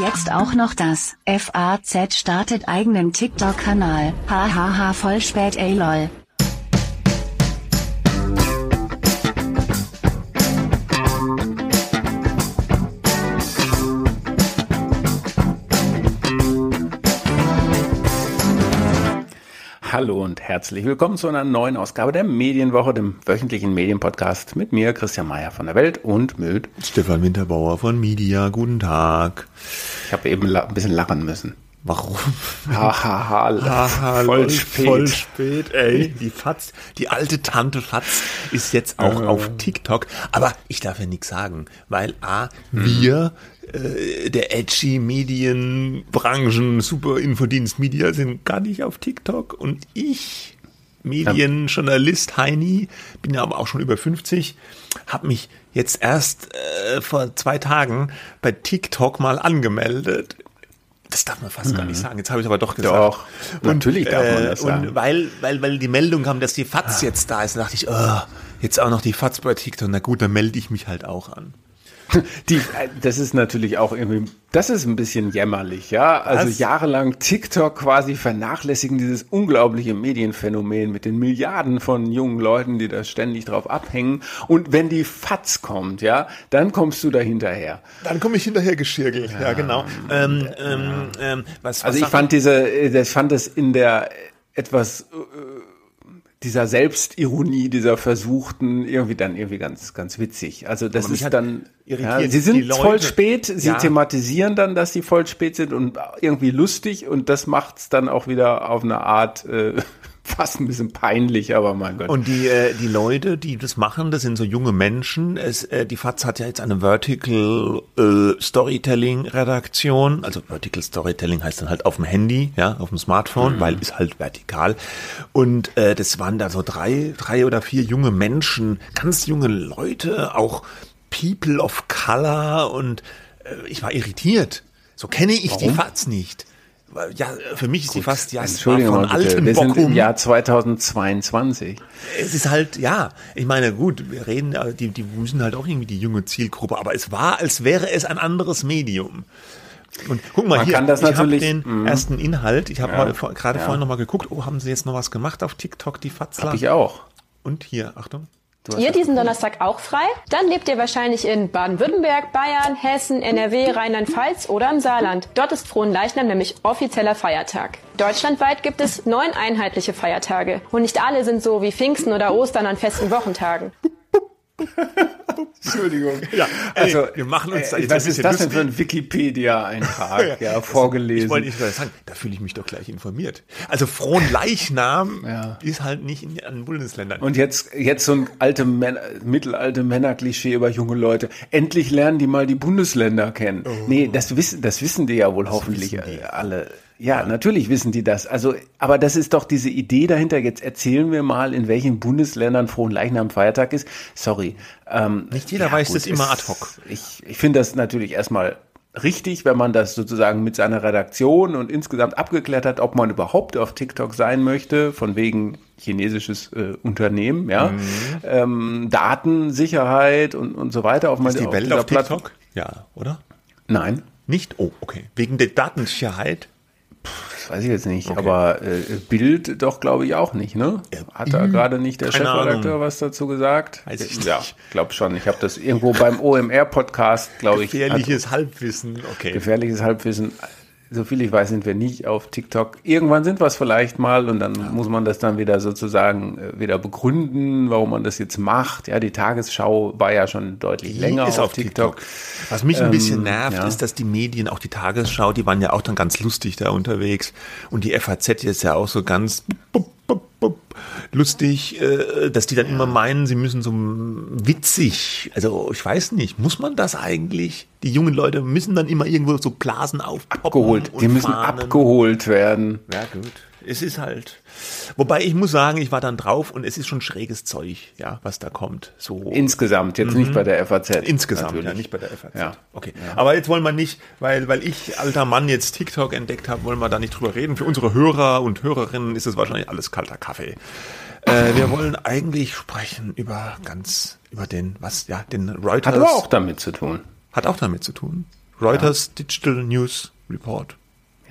Jetzt auch noch das. FAZ startet eigenen TikTok-Kanal. Hahaha voll spät ey lol. Hallo und herzlich willkommen zu einer neuen Ausgabe der Medienwoche, dem wöchentlichen Medienpodcast mit mir, Christian Mayer von der Welt und mit Stefan Winterbauer von Media. Guten Tag. Ich habe eben ein bisschen lachen müssen. Warum? Hahaha, Haha, voll lol, spät. Voll spät, ey. Die Fatz, die alte Tante Fatz ist jetzt auch Äh. auf TikTok. Aber ich darf ja nichts sagen, weil A, wir, äh, der edgy Medienbranchen, Super Infodienst Media sind gar nicht auf TikTok und ich, Medienjournalist Heini, bin ja aber auch schon über 50, habe mich jetzt erst äh, vor zwei Tagen bei TikTok mal angemeldet. Das darf man fast gar nicht sagen. Jetzt habe ich aber doch gesagt. Mhm. Doch, natürlich darf man das und sagen. Ah. weil, weil, weil die Meldung kam, dass die FATS jetzt da ist, dachte ich, oh, jetzt auch noch die FATS bei TikTok. Na gut, dann melde ich mich halt auch an. Die, äh, das ist natürlich auch irgendwie, das ist ein bisschen jämmerlich, ja. Also Was? jahrelang TikTok quasi vernachlässigen dieses unglaubliche Medienphänomen mit den Milliarden von jungen Leuten, die da ständig drauf abhängen. Und wenn die Fatz kommt, ja, dann kommst du da hinterher. Dann komme ich hinterher geschirgelt. Ja, genau. Ähm, ähm, ähm, was, Also was ich fand diese, äh, ich fand es in der etwas äh, dieser Selbstironie, dieser versuchten, irgendwie dann irgendwie ganz, ganz witzig. Also das ist dann, ja, sie sind voll spät, sie Ja. thematisieren dann, dass sie voll spät sind und irgendwie lustig und das macht's dann auch wieder auf eine Art äh, fast ein bisschen peinlich, aber mein Gott. Und die, äh, die Leute, die das machen, das sind so junge Menschen. Es, äh, die FAZ hat ja jetzt eine Vertical äh, Storytelling Redaktion. Also Vertical Storytelling heißt dann halt auf dem Handy, ja, auf dem Smartphone, weil ist halt vertikal. Und äh, das waren da so drei, drei oder vier junge Menschen, ganz junge Leute, auch People of Color und äh, ich war irritiert. So kenne ich die Warum? FAZ nicht. Ja, für mich ist die fast ja Entschuldigung von alten wir sind im Bockum. Jahr 2022. Es ist halt, ja, ich meine, gut, wir reden, äh, die, die müssen halt auch irgendwie die junge Zielgruppe, aber es war, als wäre es ein anderes Medium. Und guck mal Man hier, ich habe den mhm. ersten Inhalt, ich habe Ja, vor- gerade ja. vorhin nochmal geguckt, oh, haben sie jetzt noch was gemacht auf TikTok, die Fatzler? Hab ich auch. Und hier, Achtung. Ihr diesen Donnerstag auch frei? Dann lebt ihr wahrscheinlich in Baden-Württemberg, Bayern, Hessen, NRW, Rheinland-Pfalz oder im Saarland. Dort ist Frohenleichnam nämlich offizieller Feiertag. Deutschlandweit gibt es neun einheitliche Feiertage. Und nicht alle sind so wie Pfingsten oder Ostern an festen Wochentagen. Entschuldigung. Ja, Also, ey, wir machen uns jetzt was ist das denn für ein Wikipedia-Eintrag, ja, vorgelesen? Ich wollte nicht sagen, da fühle ich mich doch gleich informiert. Also Frohenleichnam Ja. ist halt nicht in den Bundesländern. Und jetzt, jetzt so ein alte Männer, mittelalte Männerklischee über junge Leute. Endlich lernen die mal die Bundesländer kennen. Nee, das wissen, das wissen die ja wohl hoffentlich die. äh, alle. Ja, natürlich wissen die das. Also, aber das ist doch diese Idee dahinter. Jetzt erzählen wir mal, in welchen Bundesländern Frohenleichnam Feiertag ist. Sorry. Ähm, Nicht jeder weiß das immer ad hoc. Ich, ich finde das natürlich erstmal richtig, wenn man das sozusagen mit seiner Redaktion und insgesamt abgeklärt hat, ob man überhaupt auf TikTok sein möchte, von wegen chinesisches äh, Unternehmen, ja, Mhm. ähm, Datensicherheit und, und so weiter auf, meine, ist die Welt auf Plattform. TikTok? Ja, oder? Nein, Nicht? Oh, okay. Wegen der Datensicherheit? Das weiß ich jetzt nicht, aber äh, Bild doch glaube ich auch nicht, ne? Hat da Bild? gerade nicht der Keine Chefredakteur Ahnung. was dazu gesagt? Weiß ich Ja, nicht. glaube schon. Ich habe das irgendwo beim OMR-Podcast, glaube ich, hat- Gefährliches Halbwissen, okay. gefährliches Halbwissen. So viel ich weiß, sind wir nicht auf TikTok. Irgendwann sind wir es vielleicht mal und dann muss man das dann wieder sozusagen äh, wieder begründen, warum man das jetzt macht. Ja, die Tagesschau war ja schon deutlich Die länger ist auf, TikTok. Was mich ein bisschen Ähm, nervt, ja. ist, dass die Medien, auch die Tagesschau, die waren ja auch dann ganz lustig da unterwegs. Und die FAZ ist ja auch so ganz bup, lustig, äh, dass die dann immer meinen, sie müssen so witzig. Also ich weiß nicht, muss man das eigentlich? Die jungen Leute müssen dann immer irgendwo so Blasen aufpoppen Abgeholt. Die müssen abgeholt werden. Ja, gut. Es ist halt. Wobei ich muss sagen, ich war dann drauf und es ist schon schräges Zeug, ja, was da kommt. So Insgesamt, jetzt nicht bei der FAZ. Mhm. insgesamt, natürlich. ja, nicht bei der FAZ. Ja. Okay. Aber jetzt wollen wir nicht, weil, weil ich, alter Mann, jetzt TikTok entdeckt habe, wollen wir da nicht drüber reden. Für unsere Hörer und Hörerinnen ist es wahrscheinlich alles kalter Kaffee. Äh, wir wollen eigentlich sprechen über ganz, über den, was, ja, den Reuters. Hat aber auch damit zu tun. Hat auch damit zu tun. Reuters Digital News Report.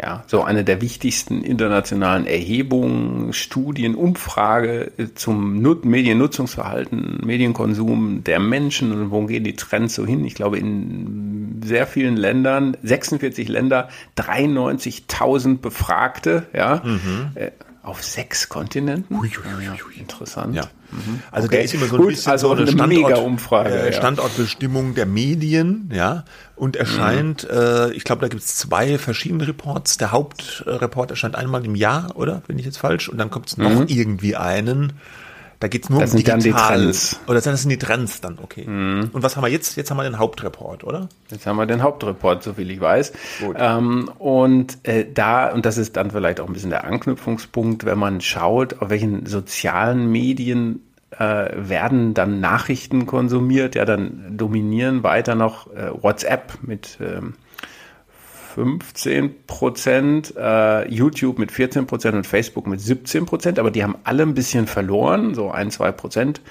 Ja, so eine der wichtigsten internationalen Erhebungen, Studien, Umfrage zum Nut Mediennutzungsverhalten, Medienkonsum der Menschen und wo gehen die Trends so hin? Ich glaube, in sehr vielen Ländern, 46 Länder, 93.000 Befragte, ja. Mhm. Auf sechs Kontinenten? Ui, ui, ui, Interessant. Ja. Mhm. Also okay. der ist immer so ein Gut, bisschen also so eine, eine Standort, äh. Standortbestimmung der Medien, ja. Und erscheint, mhm. äh, ich glaube, da gibt es zwei verschiedene Reports. Der Hauptreport erscheint einmal im Jahr, oder? Bin ich jetzt falsch? Und dann kommt es noch mhm. irgendwie einen da geht es nur das um digital. Dann die Trends. Oder das sind die Trends dann, okay. Mhm. Und was haben wir jetzt? Jetzt haben wir den Hauptreport, oder? Jetzt haben wir den Hauptreport, so viel ich weiß. Ähm, und äh, da, und das ist dann vielleicht auch ein bisschen der Anknüpfungspunkt, wenn man schaut, auf welchen sozialen Medien äh, werden dann Nachrichten konsumiert, ja, dann dominieren weiter noch äh, WhatsApp mit ähm, 15 Prozent, äh, YouTube mit 14 Prozent und Facebook mit 17 Prozent, aber die haben alle ein bisschen verloren, so ein, zwei Prozent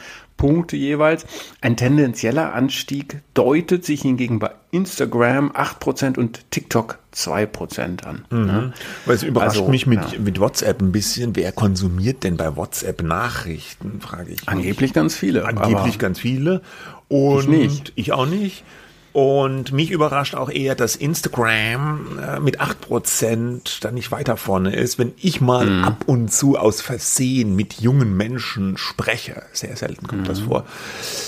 Punkte jeweils. Ein tendenzieller Anstieg deutet sich hingegen bei Instagram 8 Prozent und TikTok 2 Prozent an. Mhm. Ne? Weil es überrascht also, mich mit, ja. mit WhatsApp ein bisschen. Wer konsumiert denn bei WhatsApp Nachrichten, frage ich mich. Angeblich ganz viele. Angeblich ganz viele. Und ich, ich auch nicht. Und mich überrascht auch eher, dass Instagram äh, mit acht Prozent da nicht weiter vorne ist. Wenn ich mal mhm. ab und zu aus Versehen mit jungen Menschen spreche, sehr selten kommt mhm. das vor,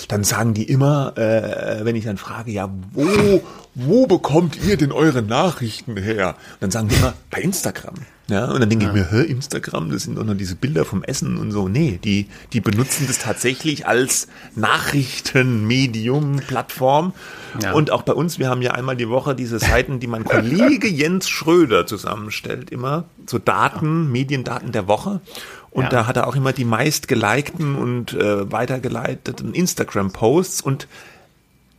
dann sagen die immer, äh, wenn ich dann frage, ja, wo, wo bekommt ihr denn eure Nachrichten her? Und dann sagen die immer, bei Instagram. Ja, und dann denke ja. ich mir, hä, Instagram, das sind doch nur diese Bilder vom Essen und so. Nee, die, die benutzen das tatsächlich als Nachrichtenmedium, Plattform. Ja. Und auch bei uns, wir haben ja einmal die Woche diese Seiten, die mein Kollege Jens Schröder zusammenstellt, immer. So Daten, Mediendaten der Woche. Und ja. da hat er auch immer die meist gelikten und äh, weitergeleiteten Instagram-Posts und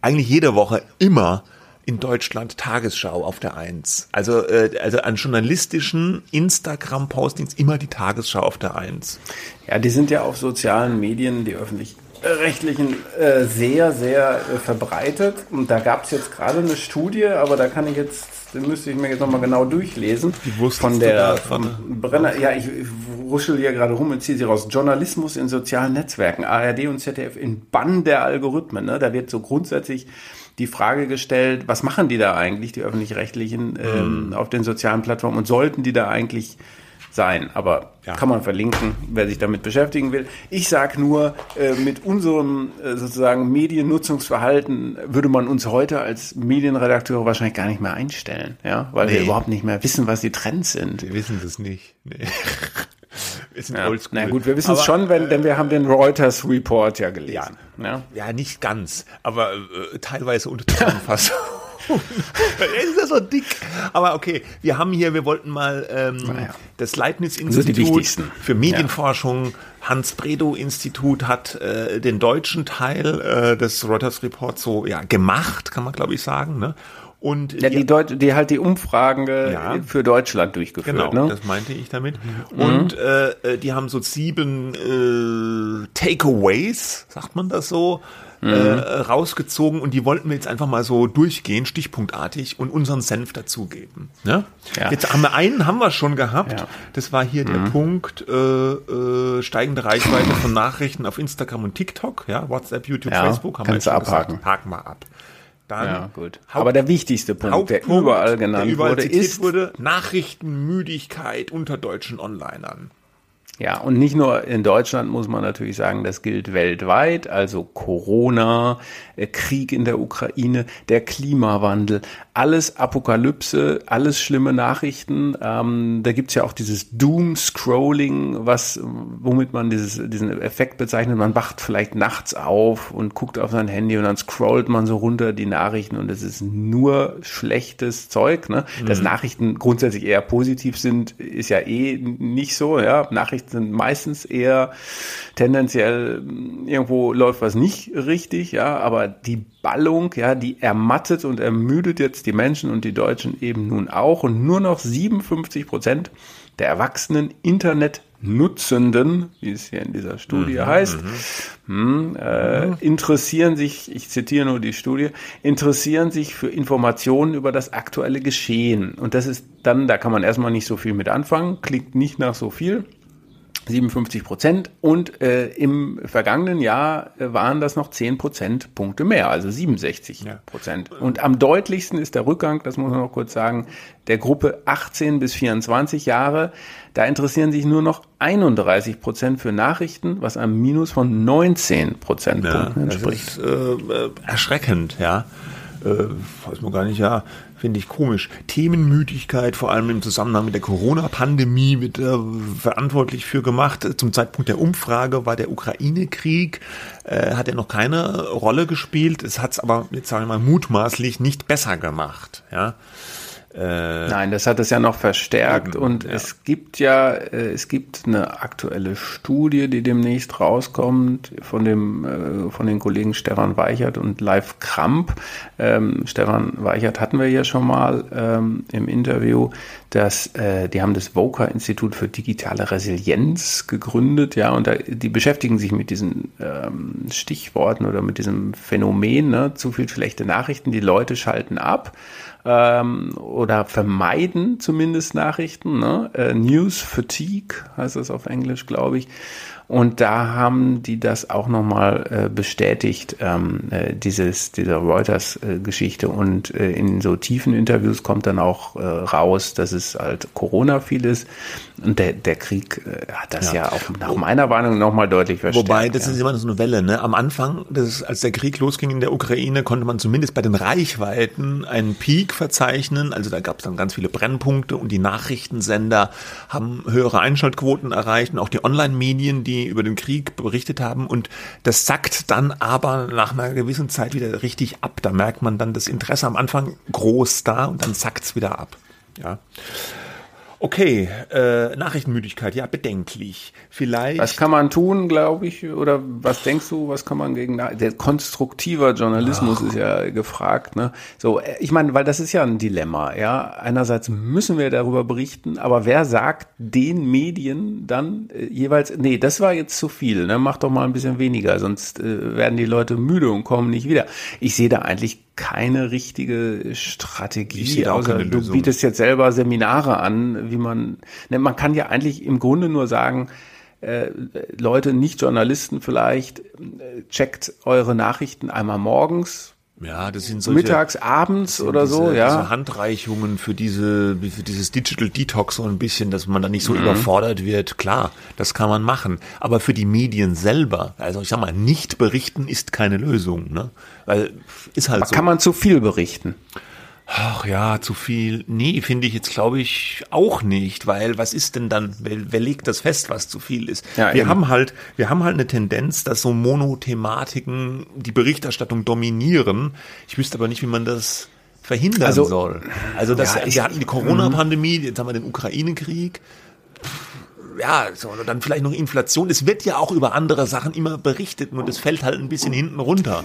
eigentlich jede Woche immer in Deutschland Tagesschau auf der Eins. Also, äh, also an journalistischen Instagram-Postings immer die Tagesschau auf der Eins. Ja, die sind ja auf sozialen Medien, die öffentlich-rechtlichen, äh, sehr, sehr äh, verbreitet. Und da gab es jetzt gerade eine Studie, aber da kann ich jetzt, den müsste ich mir jetzt nochmal genau durchlesen. Die von der von Brenner. Ja, ich, ich ruschel hier gerade rum und ziehe sie raus. Journalismus in sozialen Netzwerken, ARD und ZDF in Bann der Algorithmen. Ne? Da wird so grundsätzlich die Frage gestellt, was machen die da eigentlich, die öffentlich-rechtlichen, ähm, mm. auf den sozialen Plattformen und sollten die da eigentlich sein. Aber ja. kann man verlinken, wer sich damit beschäftigen will. Ich sage nur, äh, mit unserem äh, sozusagen Mediennutzungsverhalten würde man uns heute als Medienredakteure wahrscheinlich gar nicht mehr einstellen, ja, weil nee. wir überhaupt nicht mehr wissen, was die Trends sind. Wir wissen das nicht. Nee. Wir sind ja. oldschool. Na gut, wir wissen es schon, wenn, denn wir haben den Reuters Report ja gelesen. Ja, ja. ja nicht ganz, aber äh, teilweise unter Zusammenfassung. er ist ja so dick. Aber okay, wir haben hier, wir wollten mal ähm, naja. das Leibniz-Institut für Medienforschung, ja. Hans-Bredow-Institut hat äh, den deutschen Teil äh, des Reuters Reports so ja, gemacht, kann man glaube ich sagen. Ne? Und ja, die, Deut die halt die Umfragen äh, ja, für Deutschland durchgeführt. Genau, ne? das meinte ich damit. Mhm. Und äh, äh, die haben so sieben äh, Takeaways, sagt man das so, äh, mhm. äh, rausgezogen und die wollten wir jetzt einfach mal so durchgehen, stichpunktartig und unseren Senf dazugeben. Ne? Ja. Jetzt haben wir einen, haben wir schon gehabt. Ja. Das war hier mhm. der Punkt äh, äh, steigende Reichweite von Nachrichten auf Instagram und TikTok, ja, WhatsApp, YouTube, Facebook haben wir jetzt abhaken. Gesagt. Haken wir ab. Dann ja, gut. Haupt, Aber der wichtigste Punkt, der überall genannt der überall wurde, ist wurde, Nachrichtenmüdigkeit unter deutschen Onlinern. Ja, und nicht nur in Deutschland muss man natürlich sagen, das gilt weltweit, also Corona, äh, Krieg in der Ukraine, der Klimawandel, alles Apokalypse, alles schlimme Nachrichten. Ähm, da gibt's ja auch dieses Doom-Scrolling, was, womit man dieses, diesen Effekt bezeichnet. Man wacht vielleicht nachts auf und guckt auf sein Handy und dann scrollt man so runter die Nachrichten und es ist nur schlechtes Zeug. Ne? Mhm. Dass Nachrichten grundsätzlich eher positiv sind, ist ja eh nicht so. Ja? Nachrichten sind meistens eher tendenziell irgendwo läuft was nicht richtig, ja, aber die Ballung, ja, die ermattet und ermüdet jetzt die Menschen und die Deutschen eben nun auch und nur noch 57 Prozent der erwachsenen Internet Nutzenden, wie es hier in dieser Studie mhm, heißt, hm, äh, mhm. interessieren sich, ich zitiere nur die Studie, interessieren sich für Informationen über das aktuelle Geschehen. Und das ist dann, da kann man erstmal nicht so viel mit anfangen, klingt nicht nach so viel. 57 Prozent und äh, im vergangenen Jahr äh, waren das noch 10 Prozentpunkte mehr, also 67 Prozent. Ja. Und am deutlichsten ist der Rückgang, das muss man noch kurz sagen, der Gruppe 18 bis 24 Jahre. Da interessieren sich nur noch 31 Prozent für Nachrichten, was einem Minus von 19 Prozentpunkten ja, entspricht. Das ist, äh, erschreckend, ja. Äh, weiß man gar nicht, ja finde ich komisch. Themenmüdigkeit, vor allem im Zusammenhang mit der Corona-Pandemie, wird äh, verantwortlich für gemacht. Zum Zeitpunkt der Umfrage war der Ukraine-Krieg, äh, hat er noch keine Rolle gespielt. Es hat es aber, jetzt sagen wir mal, mutmaßlich nicht besser gemacht. Ja. Äh, Nein, das hat es ja noch verstärkt eben, und ja. es gibt ja, äh, es gibt eine aktuelle Studie, die demnächst rauskommt von dem, äh, von den Kollegen Stefan Weichert und Live Kramp. Ähm, Stefan Weichert hatten wir ja schon mal ähm, im Interview, dass äh, die haben das VOCA Institut für digitale Resilienz gegründet, ja, und da, die beschäftigen sich mit diesen ähm, Stichworten oder mit diesem Phänomen, ne, zu viel schlechte Nachrichten, die Leute schalten ab ähm, oder vermeiden zumindest Nachrichten. Ne? Äh, News Fatigue heißt das auf Englisch, glaube ich. Und da haben die das auch nochmal äh, bestätigt, ähm, äh, dieses, diese Reuters-Geschichte. und äh, in so tiefen Interviews kommt dann auch äh, raus, dass es halt Corona viel ist. Und der, der Krieg äh, hat das ja. ja auch nach meiner Warnung nochmal deutlich verstärkt. Wobei, das ist immer so eine Welle. Ne? Am Anfang, das, als der Krieg losging in der Ukraine, konnte man zumindest bei den Reichweiten einen Peak verzeichnen. Also da gab es dann ganz viele Brennpunkte und die Nachrichtensender haben höhere Einschaltquoten erreicht und auch die Online-Medien, die über den Krieg berichtet haben. Und das sackt dann aber nach einer gewissen Zeit wieder richtig ab. Da merkt man dann das Interesse am Anfang groß da und dann sackt's wieder ab. Ja. Okay, äh, Nachrichtenmüdigkeit, ja, bedenklich. Vielleicht. Was kann man tun, glaube ich, oder was denkst du, was kann man gegen der konstruktiver Journalismus Ach. ist ja gefragt, ne? So, äh, ich meine, weil das ist ja ein Dilemma, ja. Einerseits müssen wir darüber berichten, aber wer sagt den Medien dann äh, jeweils, nee, das war jetzt zu viel, ne? Mach doch mal ein bisschen weniger, sonst äh, werden die Leute müde und kommen nicht wieder. Ich sehe da eigentlich keine richtige Strategie. Außer du bietest jetzt selber Seminare an, wie man, ne, man kann ja eigentlich im Grunde nur sagen, äh, Leute, nicht Journalisten vielleicht, äh, checkt eure Nachrichten einmal morgens, ja, das sind solche, mittags, abends oder diese, so, ja. Diese Handreichungen für diese, für dieses Digital Detox so ein bisschen, dass man da nicht so mhm. überfordert wird. Klar, das kann man machen. Aber für die Medien selber, also ich sag mal, nicht berichten ist keine Lösung, ne? Weil, ist halt Aber so. Kann man zu viel berichten? Ach ja, zu viel. Nee, finde ich jetzt glaube ich auch nicht, weil was ist denn dann, wer, wer legt das fest, was zu viel ist? Ja, wir eben. haben halt, wir haben halt eine Tendenz, dass so Monothematiken die Berichterstattung dominieren. Ich wüsste aber nicht, wie man das verhindern also, soll. Also das, ja, wir hatten die Corona-Pandemie, jetzt haben wir den Ukraine-Krieg ja, so, oder dann vielleicht noch Inflation. Es wird ja auch über andere Sachen immer berichtet, nur das fällt halt ein bisschen hinten runter.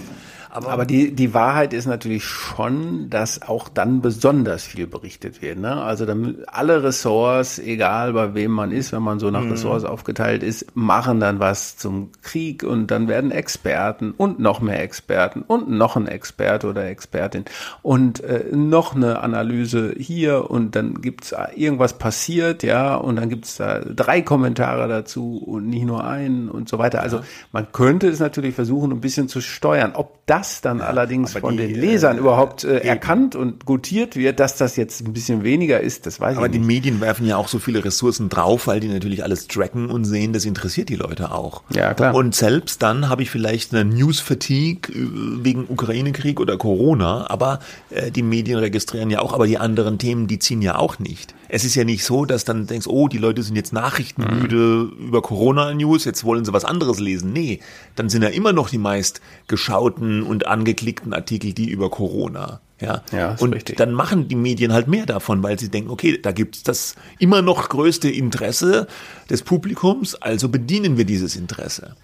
Aber, aber die, die Wahrheit ist natürlich schon, dass auch dann besonders viel berichtet wird. Ne? Also dann alle Ressorts, egal bei wem man ist, wenn man so nach mhm. Ressorts aufgeteilt ist, machen dann was zum Krieg und dann werden Experten und noch mehr Experten und noch ein Experte oder Expertin und äh, noch eine Analyse hier und dann gibt's irgendwas passiert, ja, und dann gibt's da drei Kommentare dazu und nicht nur einen und so weiter. Also man könnte es natürlich versuchen, ein bisschen zu steuern. Ob das das dann ja, allerdings von die, den Lesern äh, überhaupt äh, erkannt und gutiert wird, dass das jetzt ein bisschen weniger ist, das weiß aber ich nicht. Aber die Medien werfen ja auch so viele Ressourcen drauf, weil die natürlich alles tracken und sehen, das interessiert die Leute auch. Ja, klar. Und selbst dann habe ich vielleicht eine News-Fatigue äh, wegen Ukraine-Krieg oder Corona, aber äh, die Medien registrieren ja auch, aber die anderen Themen, die ziehen ja auch nicht. Es ist ja nicht so, dass dann denkst, oh, die Leute sind jetzt nachrichtenmüde mhm. über Corona-News, jetzt wollen sie was anderes lesen. Nee, dann sind ja immer noch die meist geschauten und angeklickten Artikel die über Corona. Ja, ja und richtig. dann machen die Medien halt mehr davon, weil sie denken, okay, da gibt's das immer noch größte Interesse des Publikums, also bedienen wir dieses Interesse.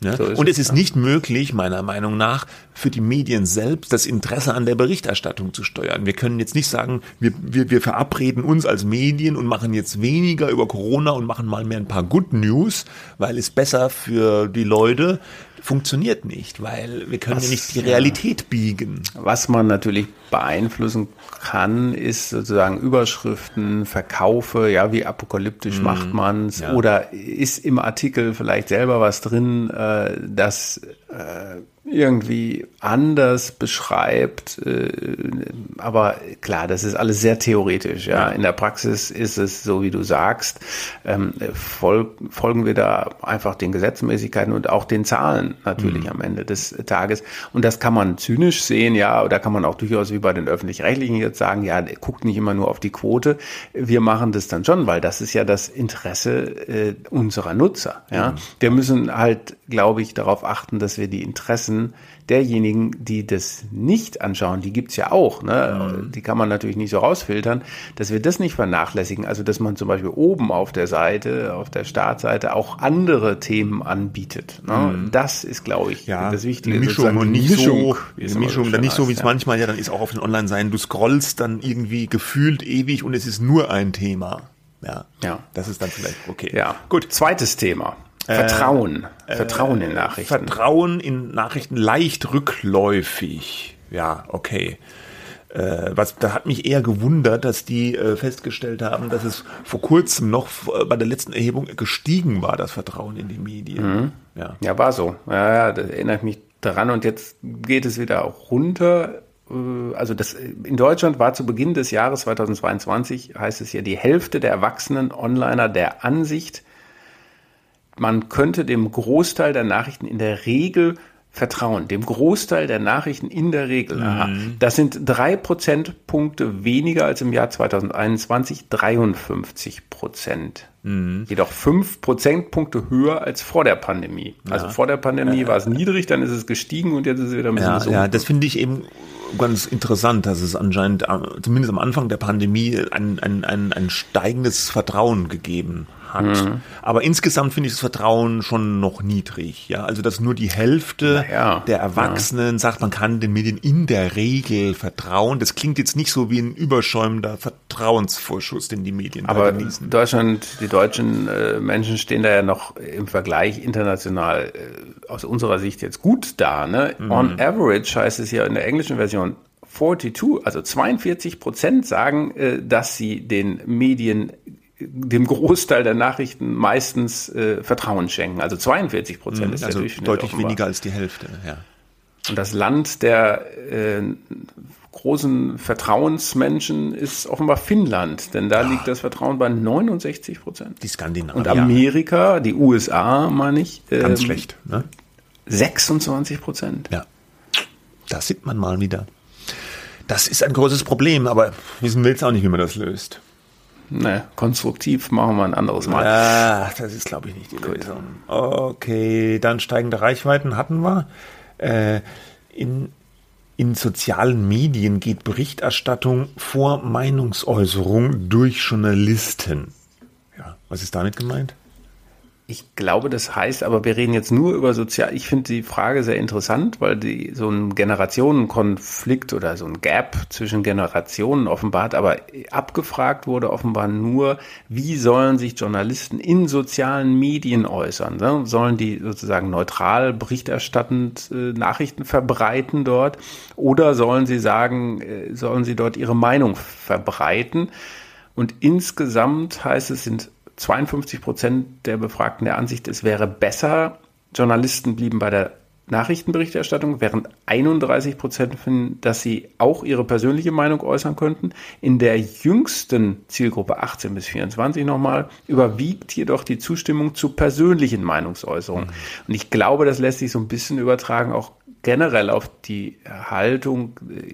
Ne? So und es ist nicht möglich, meiner Meinung nach, für die Medien selbst das Interesse an der Berichterstattung zu steuern. Wir können jetzt nicht sagen, wir, wir, wir verabreden uns als Medien und machen jetzt weniger über Corona und machen mal mehr ein paar Good News, weil es besser für die Leute funktioniert nicht, weil wir können Was, ja nicht die Realität ja. biegen. Was man natürlich beeinflussen kann, ist sozusagen Überschriften, Verkaufe, ja, wie apokalyptisch mm, macht man's ja. oder ist im Artikel vielleicht selber was drin, äh, das irgendwie anders beschreibt. Äh, aber klar, das ist alles sehr theoretisch. Ja, in der Praxis ist es so, wie du sagst, ähm, folgen wir da einfach den Gesetzmäßigkeiten und auch den Zahlen natürlich mhm. am Ende des Tages. Und das kann man zynisch sehen, ja, oder kann man auch durchaus wie bei den öffentlich-rechtlichen jetzt sagen, ja, guckt nicht immer nur auf die Quote. Wir machen das dann schon, weil das ist ja das Interesse äh, unserer Nutzer. Ja, mhm. wir müssen halt, glaube ich, darauf achten, dass wir die Interessen derjenigen, die das nicht anschauen, die gibt's ja auch, ne? Mhm. die kann man natürlich nicht so rausfiltern, dass wir das nicht vernachlässigen. Also dass man zum Beispiel oben auf der Seite, auf der Startseite auch andere Themen anbietet. Ne? Mhm. Das ist, glaube ich, ja, das Wichtige. Eine Mischung und nicht Mischung, so, eine Mischung, dann nicht so, wie es ja. manchmal ja dann ist, auch auf den Online-Seiten. Du scrollst dann irgendwie gefühlt ewig und es ist nur ein Thema. Ja, ja. Das ist dann vielleicht okay. Ja. Gut. Zweites Thema. Vertrauen. Äh, Vertrauen in Nachrichten. Vertrauen in Nachrichten leicht rückläufig. Ja, okay. Äh, was, da hat mich eher gewundert, dass die äh, festgestellt haben, dass es vor kurzem noch äh, bei der letzten Erhebung gestiegen war, das Vertrauen in die Medien. Mhm. Ja. ja, war so. Ja, ja, das erinnert mich daran und jetzt geht es wieder auch runter. Äh, also das, in Deutschland war zu Beginn des Jahres 2022, heißt es ja, die Hälfte der erwachsenen Onliner der Ansicht, man könnte dem Großteil der Nachrichten in der Regel vertrauen. Dem Großteil der Nachrichten in der Regel. Mhm. Das sind drei Prozentpunkte weniger als im Jahr 2021, 53 Prozent. Mhm. Jedoch fünf Prozentpunkte höher als vor der Pandemie. Also ja. Also vor der Pandemie ja. war es niedrig, dann ist es gestiegen und jetzt ist es wieder ein bisschen ja, so. Ja, das finde ich eben ganz interessant, dass es anscheinend äh, zumindest am Anfang der Pandemie ein, ein, ein, ein steigendes Vertrauen gegeben hat. Mhm. Aber insgesamt finde ich das Vertrauen schon noch niedrig. Ja, also dass nur die Hälfte ja, der Erwachsenen ja. sagt, man kann den Medien in der Regel vertrauen. Das klingt jetzt nicht so wie ein überschäumender Vertrauensvorschuss, den die Medien Aber genießen. Deutschland, die deutschen äh, Menschen stehen da ja noch im Vergleich international äh, aus unserer Sicht jetzt gut da. Ne? Mhm. On average heißt es ja in der englischen Version 42, also 42 Prozent sagen, äh, dass sie den Medien dem Großteil der Nachrichten meistens äh, Vertrauen schenken. Also 42 Prozent mhm, ist also der Durchschnitt. Deutlich offenbar. weniger als die Hälfte, ja. Und das Land der äh, großen Vertrauensmenschen ist offenbar Finnland, denn da ja. liegt das Vertrauen bei 69 Prozent. Die Skandinavier. Und Amerika, die USA, meine ich. Ähm, Ganz schlecht, ne? 26 Prozent. Ja. Das sieht man mal wieder. Das ist ein großes Problem, aber wissen wir jetzt auch nicht, wie man das löst. Ne, konstruktiv machen wir ein anderes Mal. Ja, das ist, glaube ich, nicht die Gut. Lösung. Okay, dann steigende Reichweiten hatten wir. Äh, in, in sozialen Medien geht Berichterstattung vor Meinungsäußerung durch Journalisten. Ja, was ist damit gemeint? Ich glaube, das heißt, aber wir reden jetzt nur über sozial. Ich finde die Frage sehr interessant, weil die so ein Generationenkonflikt oder so ein Gap zwischen Generationen offenbart, aber abgefragt wurde offenbar nur, wie sollen sich Journalisten in sozialen Medien äußern? Ne? Sollen die sozusagen neutral berichterstattend äh, Nachrichten verbreiten dort oder sollen sie sagen, äh, sollen sie dort ihre Meinung verbreiten? Und insgesamt heißt es, sind 52 Prozent der Befragten der Ansicht, es wäre besser, Journalisten blieben bei der Nachrichtenberichterstattung, während 31 Prozent finden, dass sie auch ihre persönliche Meinung äußern könnten. In der jüngsten Zielgruppe 18 bis 24 nochmal überwiegt jedoch die Zustimmung zu persönlichen Meinungsäußerungen. Mhm. Und ich glaube, das lässt sich so ein bisschen übertragen auch generell auf die Haltung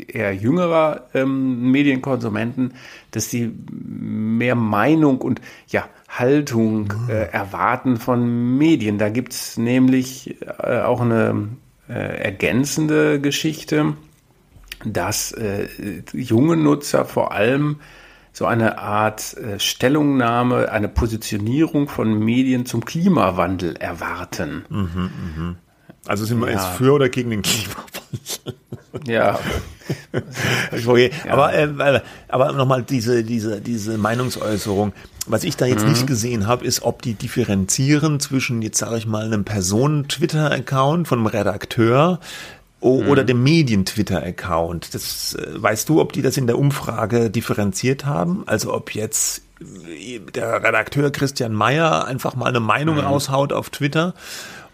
eher jüngerer ähm, Medienkonsumenten, dass sie mehr Meinung und ja Haltung mhm. äh, erwarten von Medien. Da gibt's nämlich äh, auch eine äh, ergänzende Geschichte, dass äh, junge Nutzer vor allem so eine Art äh, Stellungnahme, eine Positionierung von Medien zum Klimawandel erwarten. Mhm, also sind wir ja. jetzt für oder gegen den Klimawandel? Ja. okay. ja. Aber, äh, aber nochmal diese, diese, diese Meinungsäußerung. Was ich da jetzt mhm. nicht gesehen habe, ist, ob die differenzieren zwischen, jetzt sage ich mal, einem Personen-Twitter-Account von einem Redakteur oder mhm. dem Medien-Twitter-Account. Das äh, weißt du, ob die das in der Umfrage differenziert haben? Also ob jetzt äh, der Redakteur Christian Mayer einfach mal eine Meinung mhm. raushaut auf Twitter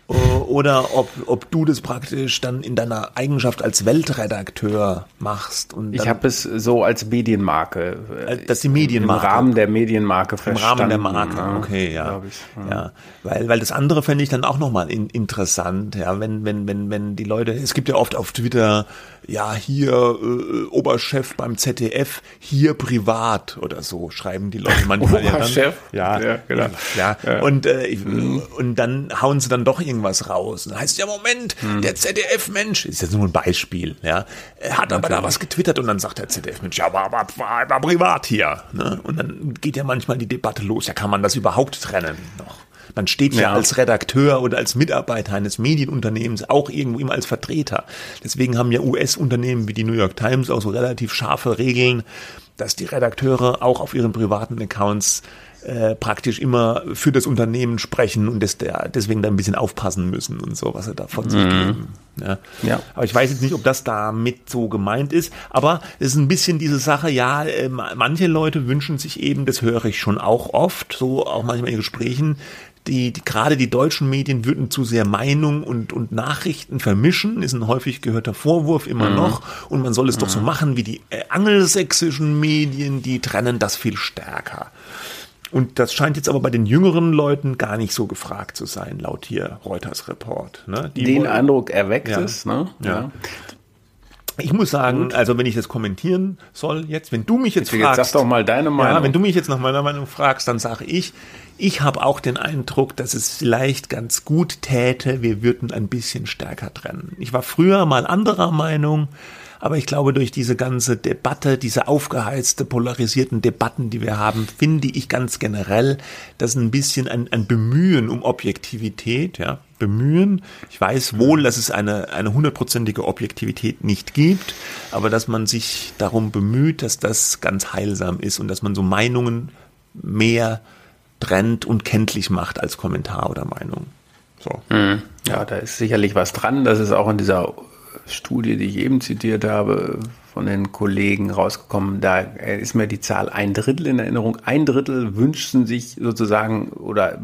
oder ob, ob du das praktisch dann in deiner Eigenschaft als Weltredakteur machst. Und ich habe es so als Medienmarke. Äh, das ist die Medienmarke. Im Rahmen der Medienmarke verstanden. Im Rahmen der Marke, okay, ja. Ich, ja. ja. Weil, weil das andere fände ich dann auch nochmal in, interessant, ja, wenn, wenn, wenn, wenn die Leute, es gibt ja oft auf Twitter, ja, hier äh, Oberchef beim ZDF, hier privat oder so, schreiben die Leute manchmal. Oberchef? Ja, dann, ja, ja, genau. Ja, ja. Und, äh, mhm. und dann hauen sie dann doch irgendwie irgendwas raus. dann heißt ja, Moment, hm. der ZDF-Mensch, ist jetzt nur ein Beispiel, ja, er hat aber da was getwittert und dann sagt der ZDF-Mensch, ja, aber, aber war, war privat hier. Ne? Und dann geht ja manchmal die Debatte los, ja, kann man das überhaupt trennen noch? Man steht ja, ja, als Redakteur oder als Mitarbeiter eines Medienunternehmens auch irgendwo immer als Vertreter. Deswegen haben ja US-Unternehmen wie die New York Times auch so relativ scharfe Regeln, dass die Redakteure auch auf ihren privaten Accounts äh, praktisch immer für das Unternehmen sprechen und des, der, deswegen da ein bisschen aufpassen müssen und so, was sie da von sich mhm. geben. Ja. ja. Aber ich weiß jetzt nicht, ob das damit so gemeint ist, aber es ist ein bisschen diese Sache, ja, äh, manche Leute wünschen sich eben, das höre ich schon auch oft, so auch manchmal in Gesprächen, die, die gerade die deutschen Medien würden zu sehr Meinung und, und Nachrichten vermischen, ist ein häufig gehörter Vorwurf immer mhm. noch. Und man soll es mhm. doch so mhm. machen wie die äh, angelsächsischen Medien, die trennen das viel stärker. Und das scheint jetzt aber bei den jüngeren Leuten gar nicht so gefragt zu sein, laut hier Reuters Report. Ne? Den wollen, Eindruck erweckt ja, es. Ne? Ja. ja. Ich muss sagen, Gut. also wenn ich das kommentieren soll jetzt, wenn du mich jetzt Bitte, fragst, jetzt sag doch mal deine Meinung. Ja, wenn du mich jetzt nach meiner Meinung fragst, dann sage ich, ich habe auch den Eindruck, dass es vielleicht ganz gut täte, wir würden ein bisschen stärker trennen. Ich war früher mal anderer Meinung, aber ich glaube, durch diese ganze Debatte, diese aufgeheizte, polarisierten Debatten, die wir haben, finde ich ganz generell, dass ein bisschen ein, ein Bemühen um Objektivität, ja, bemühen. Ich weiß wohl, dass es eine, eine hundertprozentige Objektivität nicht gibt, aber dass man sich darum bemüht, dass das ganz heilsam ist und dass man so Meinungen mehr trennt und kenntlich macht als Kommentar oder Meinung. So. Mhm. Ja, da ist sicherlich was dran. Das ist auch in dieser Studie, die ich eben zitiert habe, von den Kollegen rausgekommen. Da ist mir die Zahl ein Drittel in Erinnerung. Ein Drittel wünschten sich sozusagen oder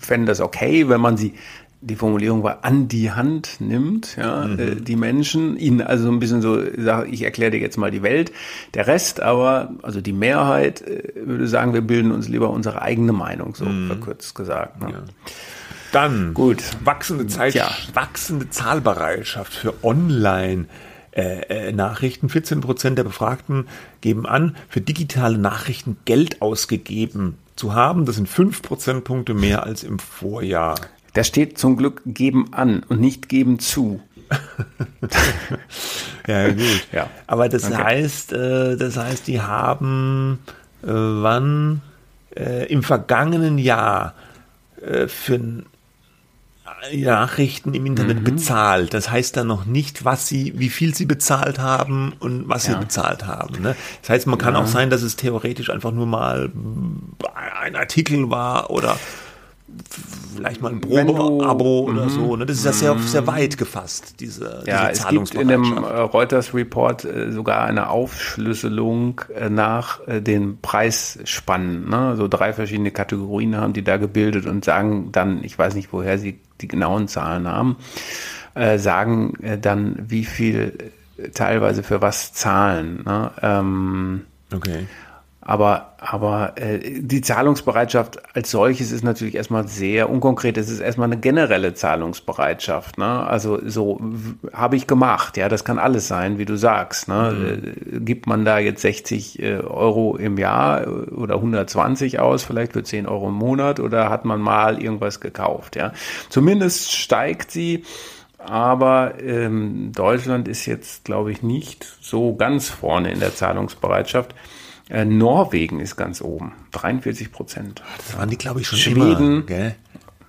fänden das okay, wenn man sie die Formulierung war, an die Hand nimmt, ja, mhm. äh, die Menschen, ihnen also ein bisschen so, ich erkläre dir jetzt mal die Welt. Der Rest aber, also die Mehrheit, äh, würde sagen, wir bilden uns lieber unsere eigene Meinung, so mhm. verkürzt gesagt. Ne? Ja. Dann gut wachsende Zeit, ja. wachsende Zahlbereitschaft für Online. Äh, äh, Nachrichten. 14 Prozent der Befragten geben an, für digitale Nachrichten Geld ausgegeben zu haben. Das sind fünf Prozentpunkte mehr als im Vorjahr. Da steht zum Glück geben an und nicht geben zu. ja, gut. Ja. Aber das okay. heißt, äh, das heißt, die haben äh, wann im vergangenen Jahr für Nachrichten im Internet mhm. bezahlt. Das heißt dann noch nicht, was sie, wie viel sie bezahlt haben und was ja. sie bezahlt haben. Ne? Das heißt, man kann ja. auch sein, dass es theoretisch einfach nur mal ein Artikel war oder vielleicht mal ein Probe-Abo oder so. Ne? Das ist ja sehr, sehr mhm. weit gefasst, diese, ja, diese es gibt in dem äh, Reuters-Report äh, sogar eine Aufschlüsselung äh, nach den Preisspannen. Ne? So drei verschiedene Kategorien haben die da gebildet und sagen dann, ich weiß nicht, woher sie die genauen Zahlen haben, äh, sagen dann, wie viel teilweise für was zahlen. Ne? Ähm, okay. Aber, aber äh, die Zahlungsbereitschaft als solches ist natürlich erstmal sehr unkonkret. Es ist erstmal eine generelle Zahlungsbereitschaft. Ne? Also so habe ich gemacht. Ja, das kann alles sein, wie du sagst. Ne? Mhm. Äh, gibt man da jetzt 60 äh, Euro im Jahr oder 120 aus, vielleicht für 10 Euro im Monat, oder hat man mal irgendwas gekauft? Ja, zumindest steigt sie. Aber ähm, Deutschland ist jetzt, glaube ich, nicht so ganz vorne in der Zahlungsbereitschaft. Äh, Norwegen ist ganz oben, 43 Prozent. Das waren die, glaube ich, schon Schweden. immer, gell?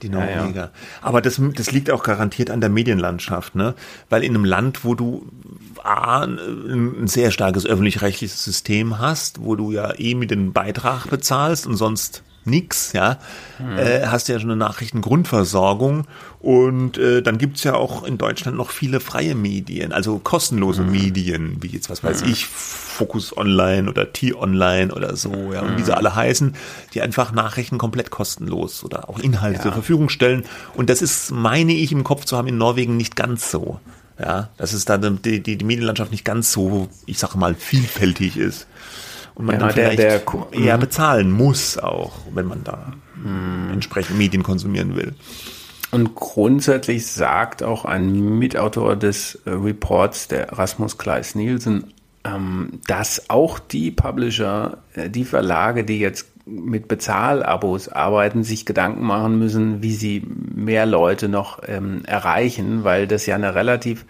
Die Norweger. Ja, Aber das, das liegt auch garantiert an der Medienlandschaft, ne? Weil in einem Land, wo du A, ein sehr starkes öffentlich-rechtliches System hast, wo du ja eh mit den Beitrag bezahlst und sonst nix, ja, äh, hast du ja schon eine Nachrichtengrundversorgung und äh, dann gibt's ja auch in Deutschland noch viele freie Medien, also kostenlose Medien, wie jetzt, was weiß ich, Focus Online oder T-Online oder so, ja, und wie sie alle heißen, die einfach Nachrichten komplett kostenlos oder auch Inhalte Ja. zur Verfügung stellen. Und das ist, meine ich, im Kopf zu haben, in Norwegen nicht ganz so. Ja, dass es da die, die, die Medienlandschaft nicht ganz so, ich sage mal, vielfältig ist. Und man Ja, dann der- vielleicht der eher Mhm. bezahlen muss auch, wenn man da Mhm. entsprechend Medien konsumieren will. Und grundsätzlich sagt auch ein Mitautor des äh, Reports, der Rasmus Kleis Nielsen, ähm, dass auch die Publisher, äh, die Verlage, die jetzt mit Bezahlabos arbeiten, sich Gedanken machen müssen, wie sie mehr Leute noch ähm, erreichen, weil das ja eine relativ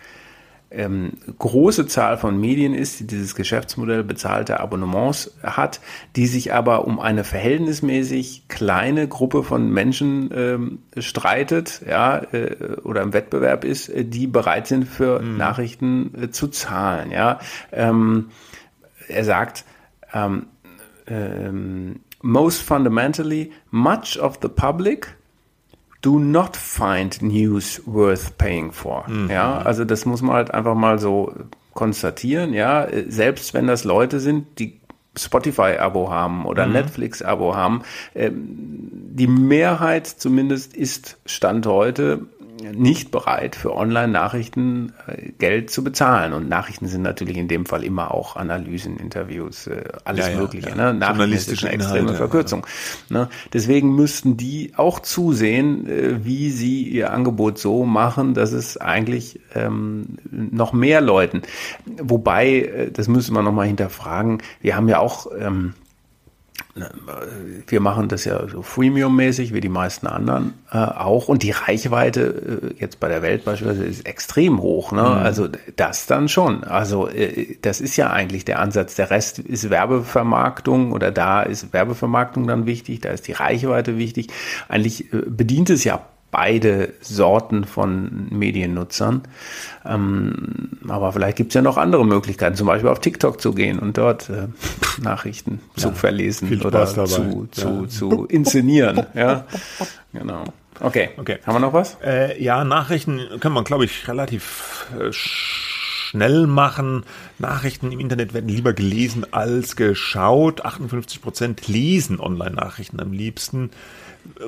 ähm, große Zahl von Medien ist, die dieses Geschäftsmodell bezahlte Abonnements hat, die sich aber um eine verhältnismäßig kleine Gruppe von Menschen ähm, streitet, ja, äh, oder im Wettbewerb ist, äh, die bereit sind für Nachrichten äh, zu zahlen, ja. Ähm, er sagt, ähm, ähm, most fundamentally, much of the public do not find news worth paying for. Ja, also das muss man halt einfach mal so konstatieren. Ja, selbst wenn das Leute sind, die Spotify-Abo haben oder Netflix-Abo haben, ähm, die Mehrheit zumindest ist Stand heute nicht bereit, für Online-Nachrichten äh, Geld zu bezahlen. Und Nachrichten sind natürlich in dem Fall immer auch Analysen, Interviews, äh, alles Ja, ja, Mögliche. ja. Ne? Nachrichten ist eine extreme Inhalte, Verkürzung. Ne? Deswegen müssten die auch zusehen, äh, wie sie ihr Angebot so machen, dass es eigentlich ähm, noch mehr Leuten, wobei, das müsste man nochmal hinterfragen, wir haben ja auch ähm, wir machen das ja so freemium-mäßig wie die meisten anderen äh, auch und die Reichweite äh, jetzt bei der Welt beispielsweise ist extrem hoch. Ne? Also das dann schon. Also äh, das ist ja eigentlich der Ansatz. Der Rest ist Werbevermarktung oder da ist Werbevermarktung dann wichtig, da ist die Reichweite wichtig. Eigentlich äh, bedient es ja beide Sorten von Mediennutzern. Ähm, aber vielleicht gibt es ja noch andere Möglichkeiten, zum Beispiel auf TikTok zu gehen und dort äh, Nachrichten zu verlesen oder dabei. zu, zu, Ja. zu inszenieren. ja, genau. Okay. Okay. Haben wir noch was? Äh, ja, Nachrichten kann man, glaube ich, relativ äh, schnell machen. Nachrichten im Internet werden lieber gelesen als geschaut. 58 Prozent lesen Online-Nachrichten am liebsten.